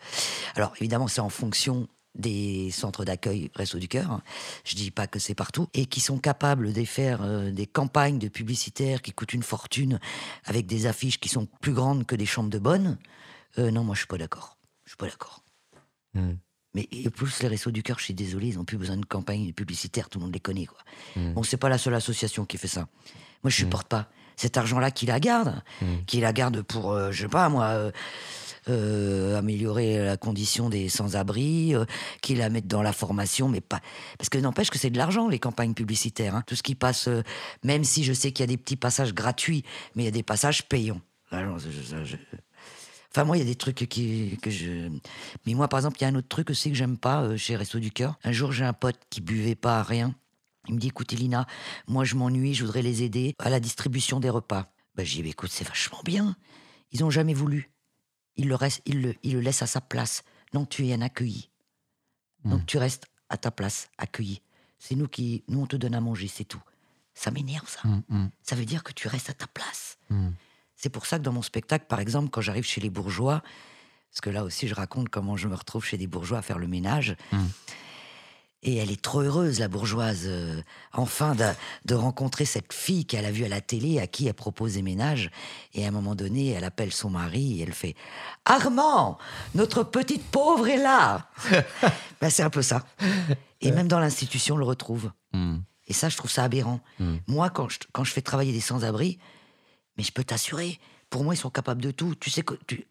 Alors, évidemment, c'est en fonction des centres d'accueil Resto du Cœur. Je dis pas que c'est partout. Et qui sont capables de faire euh, des campagnes de publicitaires qui coûtent une fortune avec des affiches qui sont plus grandes que des chambres de bonne. Euh, non, moi, je suis pas d'accord. Je suis pas d'accord. Mm. Mais et plus les Restos du Cœur, je suis désolé, ils ont plus besoin de campagnes publicitaires, tout le monde les connaît. Quoi. Mm. Bon, c'est pas la seule association qui fait ça. Moi, je supporte pas cet argent-là qui la garde, Mm. qui la garde pour, euh, je sais pas moi, euh, améliorer la condition des sans-abri, euh, qui la mettent dans la formation, mais pas. Parce que n'empêche que c'est de l'argent, les campagnes publicitaires. hein. Tout ce qui passe, euh, même si je sais qu'il y a des petits passages gratuits, mais il y a des passages payants. Alors, je- je- Enfin, moi, il y a des trucs que je. Mais moi, par exemple, il y a un autre truc aussi que j'aime pas euh, chez Resto du Cœur. Un jour, j'ai un pote qui buvait pas à rien. Il me dit écoute, Elina, moi, je m'ennuie, je voudrais les aider à la distribution des repas. Ben, j'ai dit écoute, c'est vachement bien. Ils ont jamais voulu. Ils le, restent, ils, le, ils le laissent à sa place. Non, tu es un accueilli. Donc, tu restes à ta place, accueilli. C'est nous qui. Nous, on te donne à manger, c'est tout. Ça m'énerve, ça. Ça veut dire que tu restes à ta place. C'est pour ça que dans mon spectacle, par exemple, quand j'arrive chez les bourgeois, parce que là aussi je raconte comment je me retrouve chez des bourgeois à faire le ménage, et elle est trop heureuse, la bourgeoise, euh, enfin de, de rencontrer cette fille qu'elle a vue à la télé, à qui elle propose des ménages, et à un moment donné, elle appelle son mari et elle fait Armand, notre petite pauvre est là. ben, c'est un peu ça. Et même dans l'institution, on le retrouve. Mm. Et ça, je trouve ça aberrant. Moi, quand je, quand je fais travailler des sans-abri, mais je peux t'assurer, pour moi, ils sont capables de tout. Tu sais que tu.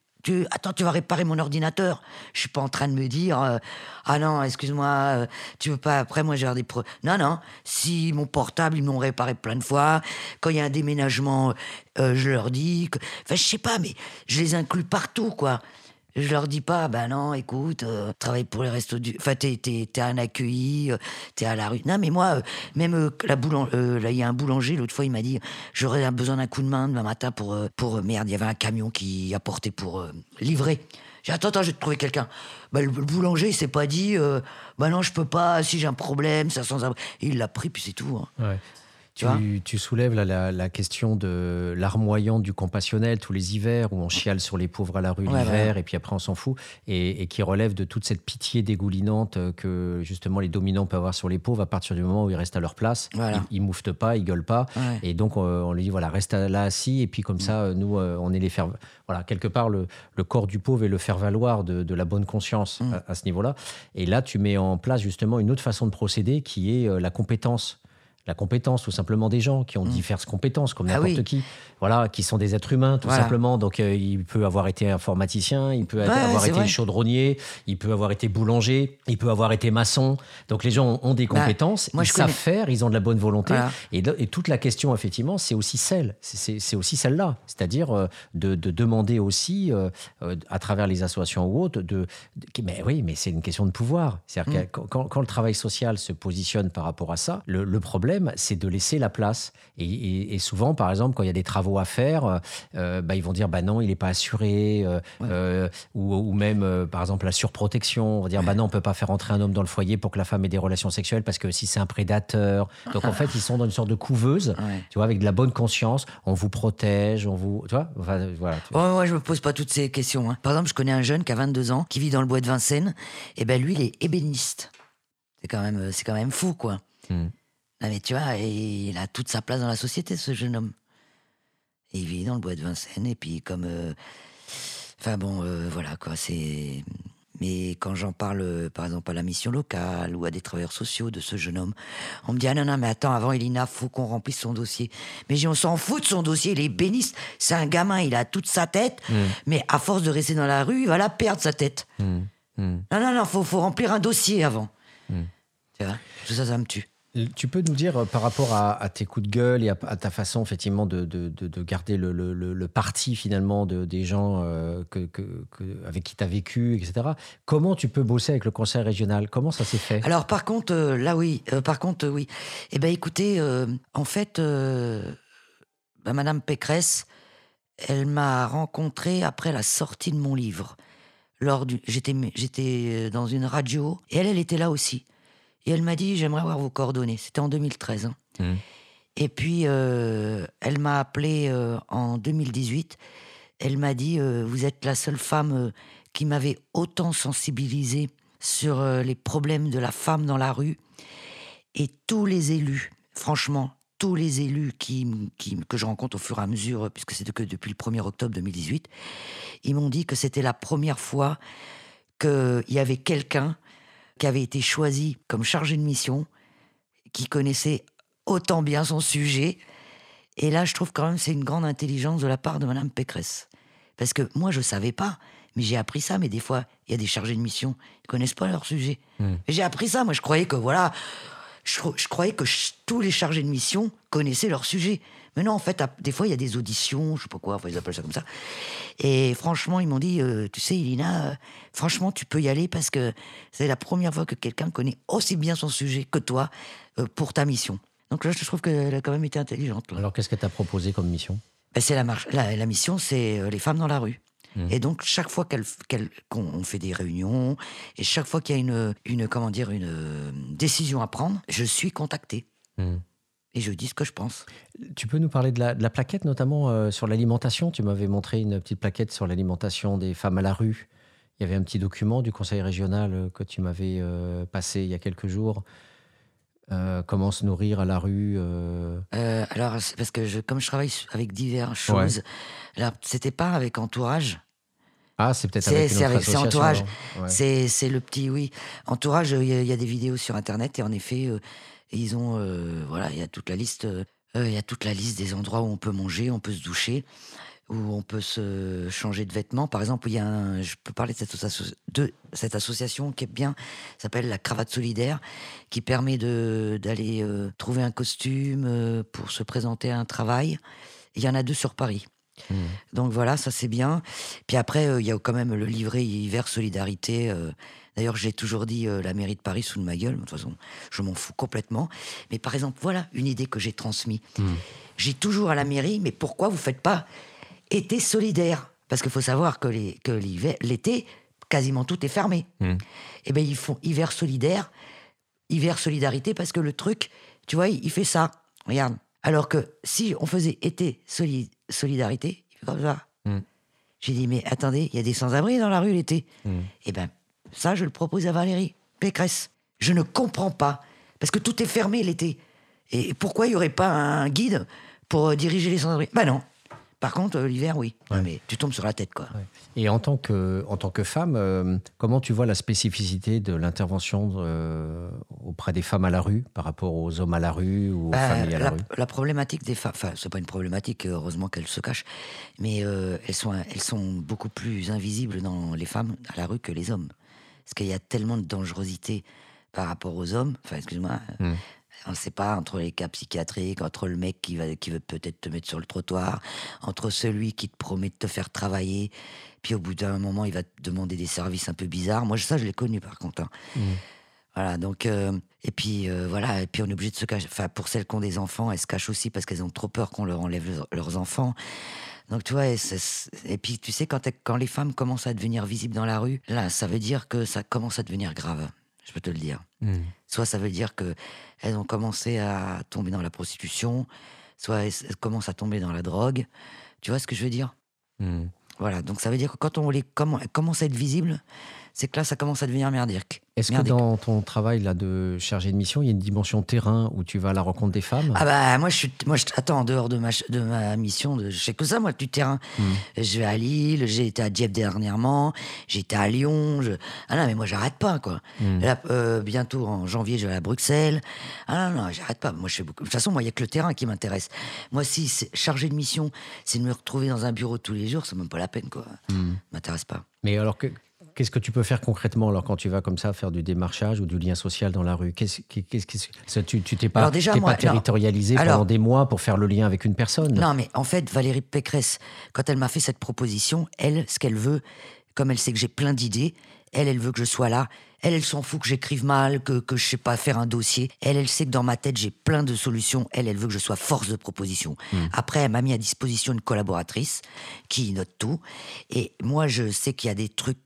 Attends, tu vas réparer mon ordinateur. Je suis pas en train de me dire, euh, ah non, excuse-moi, euh, tu veux pas. Après, moi, j'ai des pro. Non, non. Si mon portable, ils m'ont réparé plein de fois. Quand il y a un déménagement, euh, je leur dis. Que... Enfin, sais pas, mais je les inclus partout, quoi. Je leur dis pas, ben non, écoute, euh, travaille pour les restos du. Enfin, t'es, t'es, t'es un accueilli, euh, t'es à la rue. Non, mais moi, euh, même la boulan- euh, là, il y a un boulanger, l'autre fois, il m'a dit, j'aurais besoin d'un coup de main demain matin pour. pour merde, il y avait un camion qui apportait pour livrer. J'ai attends, attends, je vais te trouver quelqu'un. Bah, le, boulanger, il s'est pas dit, bah non, je peux pas, si j'ai un problème, ça sans Il l'a pris, puis c'est tout. hein. Ouais. Tu soulèves la, la question de larmoyant du compassionnel tous les hivers où on chiale sur les pauvres à la rue Ouais, l'hiver et puis après on s'en fout et, et qui relève de toute cette pitié dégoulinante que justement les dominants peuvent avoir sur les pauvres à partir du moment où ils restent à leur place. Voilà. Ils, ils mouftent pas, ils gueulent pas Ouais. et donc euh, on lui dit voilà reste là assis et puis comme ça euh, nous euh, on est les faire voilà quelque part le, le corps du pauvre et le faire valoir de, de la bonne conscience Mm. à, à ce niveau-là. Et là tu mets en place justement une autre façon de procéder qui est la compétence. La compétence, tout simplement, des gens qui ont diverses compétences, comme Mm. Ah n'importe oui. qui, voilà, qui sont des êtres humains, tout Voilà. simplement. Donc, euh, il peut avoir été informaticien, il peut Ouais, avoir été vrai. chaudronnier, il peut avoir été boulanger, il peut avoir été maçon. Donc, les gens ont des Bah, compétences, moi, ils je savent connais- faire, ils ont de la bonne volonté. Voilà. Et, toute la question, effectivement, c'est aussi celle, c'est- aussi celle-là, c'est-à-dire euh, de, de demander aussi, euh, à travers les associations ou autres, de, de- mais oui, mais c'est une question de pouvoir. C'est-à-dire Mm. que quand, quand- quand le travail social se positionne par rapport à ça, le, le problème, c'est de laisser la place. Et, et- et souvent, par exemple, quand il y a des travaux à faire, euh, euh, bah, ils vont dire, bah non, il n'est pas assuré, euh, euh, ou, ou même, par exemple, la surprotection. On va dire, bah non, on peut pas faire entrer un homme dans le foyer pour que la femme ait des relations sexuelles parce que si c'est un prédateur. Donc en fait, ils sont dans une sorte de couveuse, Ouais. tu vois, avec de la bonne conscience. On vous protège, on vous, tu vois, Enfin, voilà. tu- Ouais, ouais, je me pose pas toutes ces questions. hein. Par exemple, je connais un jeune qui a 22 ans, qui vit dans le bois de Vincennes. Et ben lui, il est ébéniste. C'est quand même, c'est quand même fou, quoi. Hmm. Non, mais tu vois, il a toute sa place dans la société, ce jeune homme. Et il vit dans le bois de Vincennes. Et puis, comme, euh, enfin bon, euh, voilà, quoi. C'est. Mais quand j'en parle, euh, par exemple, à la mission locale ou à des travailleurs sociaux de ce jeune homme, on me dit Ah non, non, mais attends, avant Elina, faut qu'on remplisse son dossier. Mais on s'en fout de son dossier, il est béniste. C'est un gamin, il a toute sa tête, mais à force de rester dans la rue, il va la perdre, sa tête. Hmm. Hmm. Non, non, non, faut, faut remplir un dossier avant. Tu vois Tout ça, ça me tue. Tu peux nous dire, euh, par rapport à, tes coups de gueule et à, ta façon, effectivement, de, de- de- de garder le, le- parti, finalement, de, des gens euh, que, avec qui tu as vécu, etc., comment tu peux bosser avec le conseil régional? Comment ça s'est fait? Alors, par contre, euh, là, oui. par contre, oui. Eh ben, écoutez, en fait, ben, Madame Pécresse, elle m'a rencontré après la sortie de mon livre. Du, j'étais, j'étais dans une radio et elle, elle était là aussi. Et elle m'a dit, j'aimerais avoir vos coordonnées. C'était en 2013. hein. Mhm. Et puis, euh, elle m'a appelé euh, en 2018. Elle m'a dit, euh, vous êtes la seule femme qui m'avait autant sensibilisé sur les problèmes de la femme dans la rue. Et tous les élus, franchement, tous les élus qui, qui- que je rencontre au fur et à mesure, puisque c'est que depuis le 1er octobre 2018, ils m'ont dit que c'était la première fois qu'il y avait quelqu'un qui avait été choisi comme chargé de mission, qui connaissait autant bien son sujet. Et là, je trouve quand même c'est une grande intelligence de la part de Madame Pécresse. Parce que moi, je savais pas, mais j'ai appris ça. Mais des fois, il y a des chargés de mission, ils connaissent pas leur sujet. Et J'ai appris ça. Moi, je croyais que voilà, je, cro- je croyais que tous les chargés de mission connaissaient leur sujet. Mais non, en fait, des fois, il y a des auditions, je sais pas quoi, enfin, ils appellent ça comme ça. Et franchement, ils m'ont dit, euh, tu sais, Ilina, euh, franchement, tu peux y aller parce que c'est la première fois que quelqu'un connaît aussi bien son sujet que toi euh, pour ta mission. Donc là, je trouve qu'elle a quand même été intelligente. là. Alors, qu'est-ce que tu as proposé comme mission? Ben, c'est la marche. La, la mission, c'est les femmes dans la rue. Et donc chaque fois qu'elle, qu'elle- qu'on on fait des réunions et chaque fois qu'il y a une, une comment dire une décision à prendre, je suis contacté Hmm. Et je dis ce que je pense. Tu peux nous parler de la, de la plaquette, notamment euh, sur l'alimentation? Tu m'avais montré une petite plaquette sur l'alimentation des femmes à la rue. Il y avait un petit document du conseil régional euh, que tu m'avais euh, passé il y a quelques jours. Euh, comment se nourrir à la rue alors c'est parce que je, comme je travaille avec diverses choses, alors c'était pas avec entourage. Ah, c'est peut-être avec une c'est autre avec association, entourage. Ouais. C'est le petit oui entourage. Il y, a- il y a des vidéos sur internet et en effet ils ont euh, voilà il y a toute la liste euh, il y a toute la liste des endroits où on peut manger, on peut se doucher, où on peut se changer de vêtements. Par exemple, il y a un, je peux parler de cette, asso- de cette association qui est bien, s'appelle la Cravate Solidaire, qui permet de d'aller euh, trouver un costume pour se présenter à un travail. Il y en a deux sur Paris. Donc voilà, ça c'est bien. Puis après, il y a quand même le livret hiver solidarité. D'ailleurs, j'ai toujours dit euh, la mairie de Paris sous de ma gueule. De toute façon, je m'en fous complètement. Mais par exemple, voilà une idée que j'ai transmise. J'ai toujours à la mairie, mais pourquoi vous faites pas été solidaire? Parce qu'il faut savoir que les- que l'hiver- l'été, quasiment tout est fermé. Et ben ils font hiver solidaire, hiver solidarité, parce que le truc, tu vois, il, fait ça. Regarde, Alors que si on faisait été soli- solidarité, il fait comme ça. Mm. J'ai dit, mais attendez, il y a des sans-abri dans la rue l'été. Mm. Eh ben, ça, je le propose à Valérie Pécresse. Je ne comprends pas. Parce que tout est fermé l'été. Et pourquoi il n'y aurait pas un guide pour euh, diriger les sans-abri Ben non. Par contre, euh, l'hiver, oui. Mais tu tombes sur la tête, quoi. Et en tant que, en tant que femme, euh, comment tu vois la spécificité de l'intervention euh, auprès des femmes à la rue par rapport aux hommes à la rue ou aux Bah, familles à la, la, rue? la problématique des femmes, enfin, c'est pas une problématique, heureusement qu'elles se cachent, mais euh, elles, sont, elles sont beaucoup plus invisibles dans les femmes à la rue que les hommes. Parce qu'il y a tellement de dangerosité par rapport aux hommes, enfin, excuse-moi, Mm. on ne sait pas, entre les cas psychiatriques, entre le mec qui, va, qui veut peut-être te mettre sur le trottoir, entre celui qui te promet de te faire travailler, puis au bout d'un moment, il va te demander des services un peu bizarres. Moi, ça, je l'ai connu par contre. hein. Voilà, donc, euh, et puis euh, voilà, et puis on est obligé de se cacher. Enfin, pour celles qui ont des enfants, elles se cachent aussi parce qu'elles ont trop peur qu'on leur enlève leurs enfants. Donc, tu vois, et, puis tu sais, quand, les femmes commencent à devenir visibles dans la rue, là, ça veut dire que ça commence à devenir grave. Je peux te le dire. Mm. Soit ça veut dire que elles ont commencé à tomber dans la prostitution, soit elles, commencent à tomber dans la drogue. Tu vois ce que je veux dire? Mm. Voilà, donc ça veut dire que quand on les comm- elles commencent à être visibles, c'est que là, ça commence à devenir merdique. Est-ce que dans ton travail là de chargé de mission, il y a une dimension terrain où tu vas à la rencontre des femmes? Ah bah moi je suis moi je attends en dehors de ma de ma mission de je fais que ça moi du terrain. Mm. Je vais à Lille, j'ai été à Dieppe dernièrement, j'ai été à Lyon, je... ah non mais moi j'arrête pas quoi. Mm. Là euh, bientôt en janvier je vais à Bruxelles. Ah non non, j'arrête pas. Moi je fais beaucoup. De toute façon moi il y a que le terrain qui m'intéresse. Moi si chargé de mission, c'est de me retrouver dans un bureau tous les jours, c'est même pas la peine quoi. Mm. M'intéresse pas. Mais alors, que- qu'est-ce que tu peux faire concrètement alors quand tu vas comme ça faire du démarchage ou du lien social dans la rue? Qu'est-ce que tu tu t'es pas, Alors déjà, t'es moi, pas territorialisé pendant des mois pour faire le lien avec une personne? Non, mais en fait, Valérie Pécresse, quand elle m'a fait cette proposition, elle, ce qu'elle veut, comme elle sait que j'ai plein d'idées, elle, elle veut que je sois là. Elle, elle s'en fout que j'écrive mal, que, que je sais pas faire un dossier. Elle, elle sait que dans ma tête, j'ai plein de solutions. Elle, elle veut que je sois force de proposition. Après, elle m'a mis à disposition une collaboratrice qui note tout. Et moi, je sais qu'il y a des trucs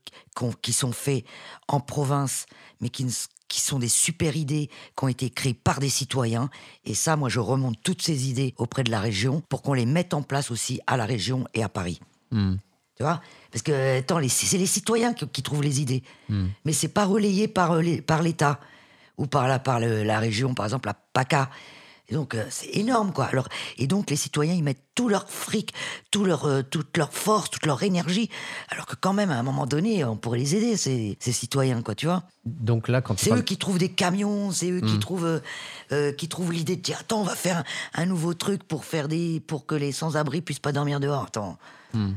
qui sont faits en province, mais qui, sont des super idées qui ont été créées par des citoyens. Et ça, moi, je remonte toutes ces idées auprès de la région pour qu'on les mette en place aussi à la région et à Paris. Mm. Tu vois Parce que, attends, c'est les citoyens qui, qui trouvent les idées. Mm. Mais c'est pas relayé par euh, les- par l'État ou par la, par le- la région, par exemple, la PACA. Et donc, euh, c'est énorme, quoi. Alors, et donc, les citoyens, ils mettent tout leur fric, tout leur, euh, toute leur force, toute leur énergie. Alors que, quand même, à un moment donné, on pourrait les aider, ces, ces citoyens, quoi, tu vois Donc là, quand c'est parles- eux qui trouvent des camions, c'est eux qui Mm. trouvent, euh, qui trouvent l'idée de dire attends, on va faire un, un nouveau truc pour faire des, pour que les sans-abri puissent pas dormir dehors. Attends, Mm.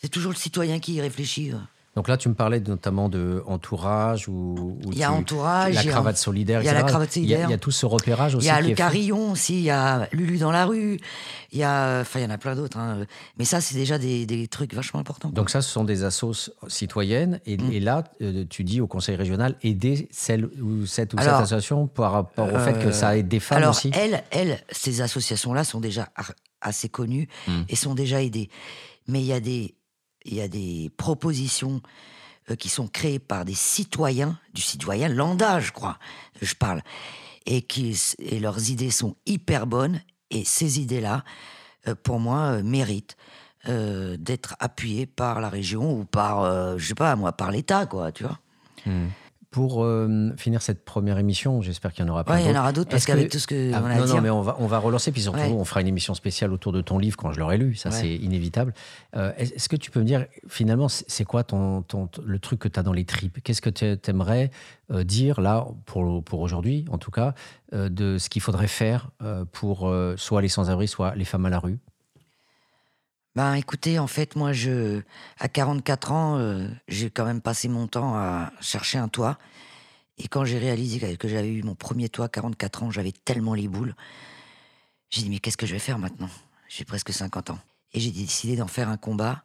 C'est toujours le citoyen qui y réfléchit. euh. Donc là, tu me parlais notamment de entourage ou, Il y a tu- entourage, la il cravate solidaire. il y a la cravate Il y a- solidaire. Il y a tout ce repérage Il aussi. y a le carillon aussi, il y a Lulu dans la rue, il y a, enfin il y en a plein d'autres. hein. Mais ça, c'est déjà des, des trucs vachement importants. Donc ça, ce sont des assos citoyennes. Et, Mm. et là, euh, tu dis au conseil régional, aider celle ou cette ou Alors, cette association par rapport au fait que Euh, ça aide des femmes Alors, aussi. elles, elles, ces associations-là sont déjà assez connues Mm. et sont déjà aidées. Mais il y a des, il y a des propositions euh, qui sont créées par des citoyens, du citoyen lambda, je crois, je parle, et, qui, et leurs idées sont hyper bonnes. Et ces idées-là, euh, pour moi, euh, méritent d'être appuyées par la région ou par, euh, je sais pas, moi, par l'État, quoi, tu vois. Hmm. Pour euh, finir cette première émission, j'espère qu'il y en aura plein Ouais, il y en aura d'autres parce que- qu'avec tout ce que Ah, on a non, à non, dire. mais on va, on va relancer, puis surtout, Ouais. on fera une émission spéciale autour de ton livre quand je l'aurai lu. Ça, Ouais. c'est inévitable. Euh, Est-ce que tu peux me dire, finalement, c'est quoi ton, ton- le truc que tu as dans les tripes? Qu'est-ce que tu aimerais dire, là, pour, pour aujourd'hui, en tout cas, euh, de ce qu'il faudrait faire euh, pour euh, soit les sans-abri, soit les femmes à la rue? Ben écoutez, en fait, moi, je, à 44 ans, euh, j'ai quand même passé mon temps à chercher un toit. Et quand j'ai réalisé que- j'avais eu mon premier toit à 44 ans, j'avais tellement les boules. J'ai dit, mais qu'est-ce que je vais faire maintenant? J'ai presque 50 ans. Et j'ai décidé d'en faire un combat.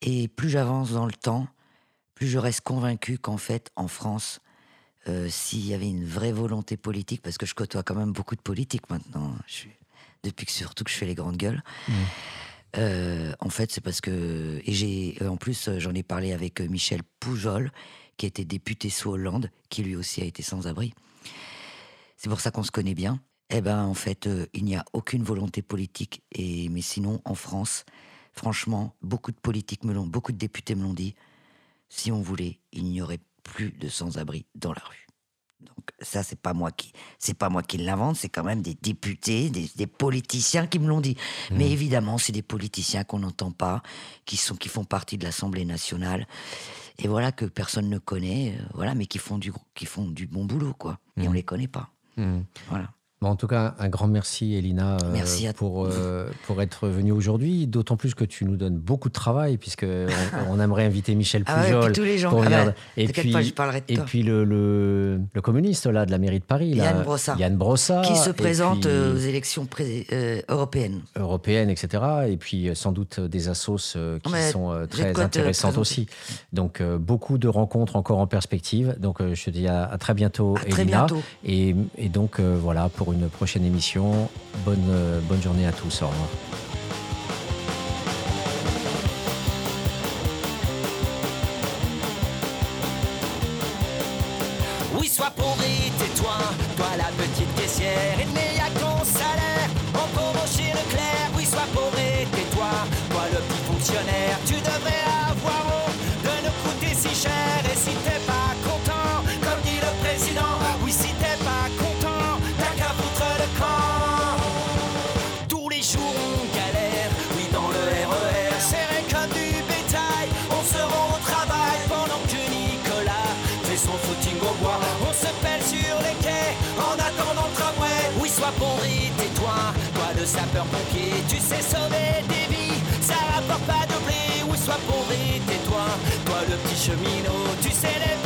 Et plus j'avance dans le temps, plus je reste convaincu qu'en fait, en France, euh, s'il y avait une vraie volonté politique, parce que je côtoie quand même beaucoup de politiques maintenant, suis, depuis que surtout que je fais les grandes gueules, euh, en fait, c'est parce que. Et j'ai. euh, En plus, euh, j'en ai parlé avec Michel Poujol, qui était député sous Hollande, qui lui aussi a été sans-abri. C'est pour ça qu'on se connaît bien. Eh ben, en fait, il n'y a aucune volonté politique. Et mais sinon, en France, franchement, beaucoup de politiques me l'ont, beaucoup de députés me l'ont dit. Si on voulait, il n'y aurait plus de sans-abri dans la rue. Donc ça, c'est pas moi qui, c'est pas moi qui l'invente, c'est quand même des députés, des, des politiciens qui me l'ont dit. Mais évidemment, c'est des politiciens qu'on n'entend pas, qui sont, qui font partie de l'Assemblée nationale, et voilà que personne ne connaît, euh, voilà, mais qui font du, qui font du bon boulot, quoi. Et on les connaît pas. Hmm. Voilà. Bon, en tout cas, un grand merci, Elina, euh, Merci pour, euh, pour être venue aujourd'hui. D'autant plus que tu nous donnes beaucoup de travail, puisque on, on aimerait inviter Michel Ah ouais, Pujol. puis tous les gens. pour Ah bah, et puis, pas, je parlerai de et toi. puis le, le, le communiste là, de la mairie de Paris, là, Yann Brossard. Yann Brossard, qui se et présente puis euh, aux élections euh, européennes. européennes, etc. Et puis sans doute des assos qui Mais sont très intéressantes aussi. Donc beaucoup de rencontres encore en perspective. Donc je te dis à, à très bientôt, À très Elina. bientôt. Et, et donc voilà pour une prochaine émission. Bonne, euh, bonne journée à tous. Au revoir. Tu sais sauver des vies, ça rapporte pas de blé. Oui, sois pauvre et tais-toi, toi le petit cheminot, tu sais les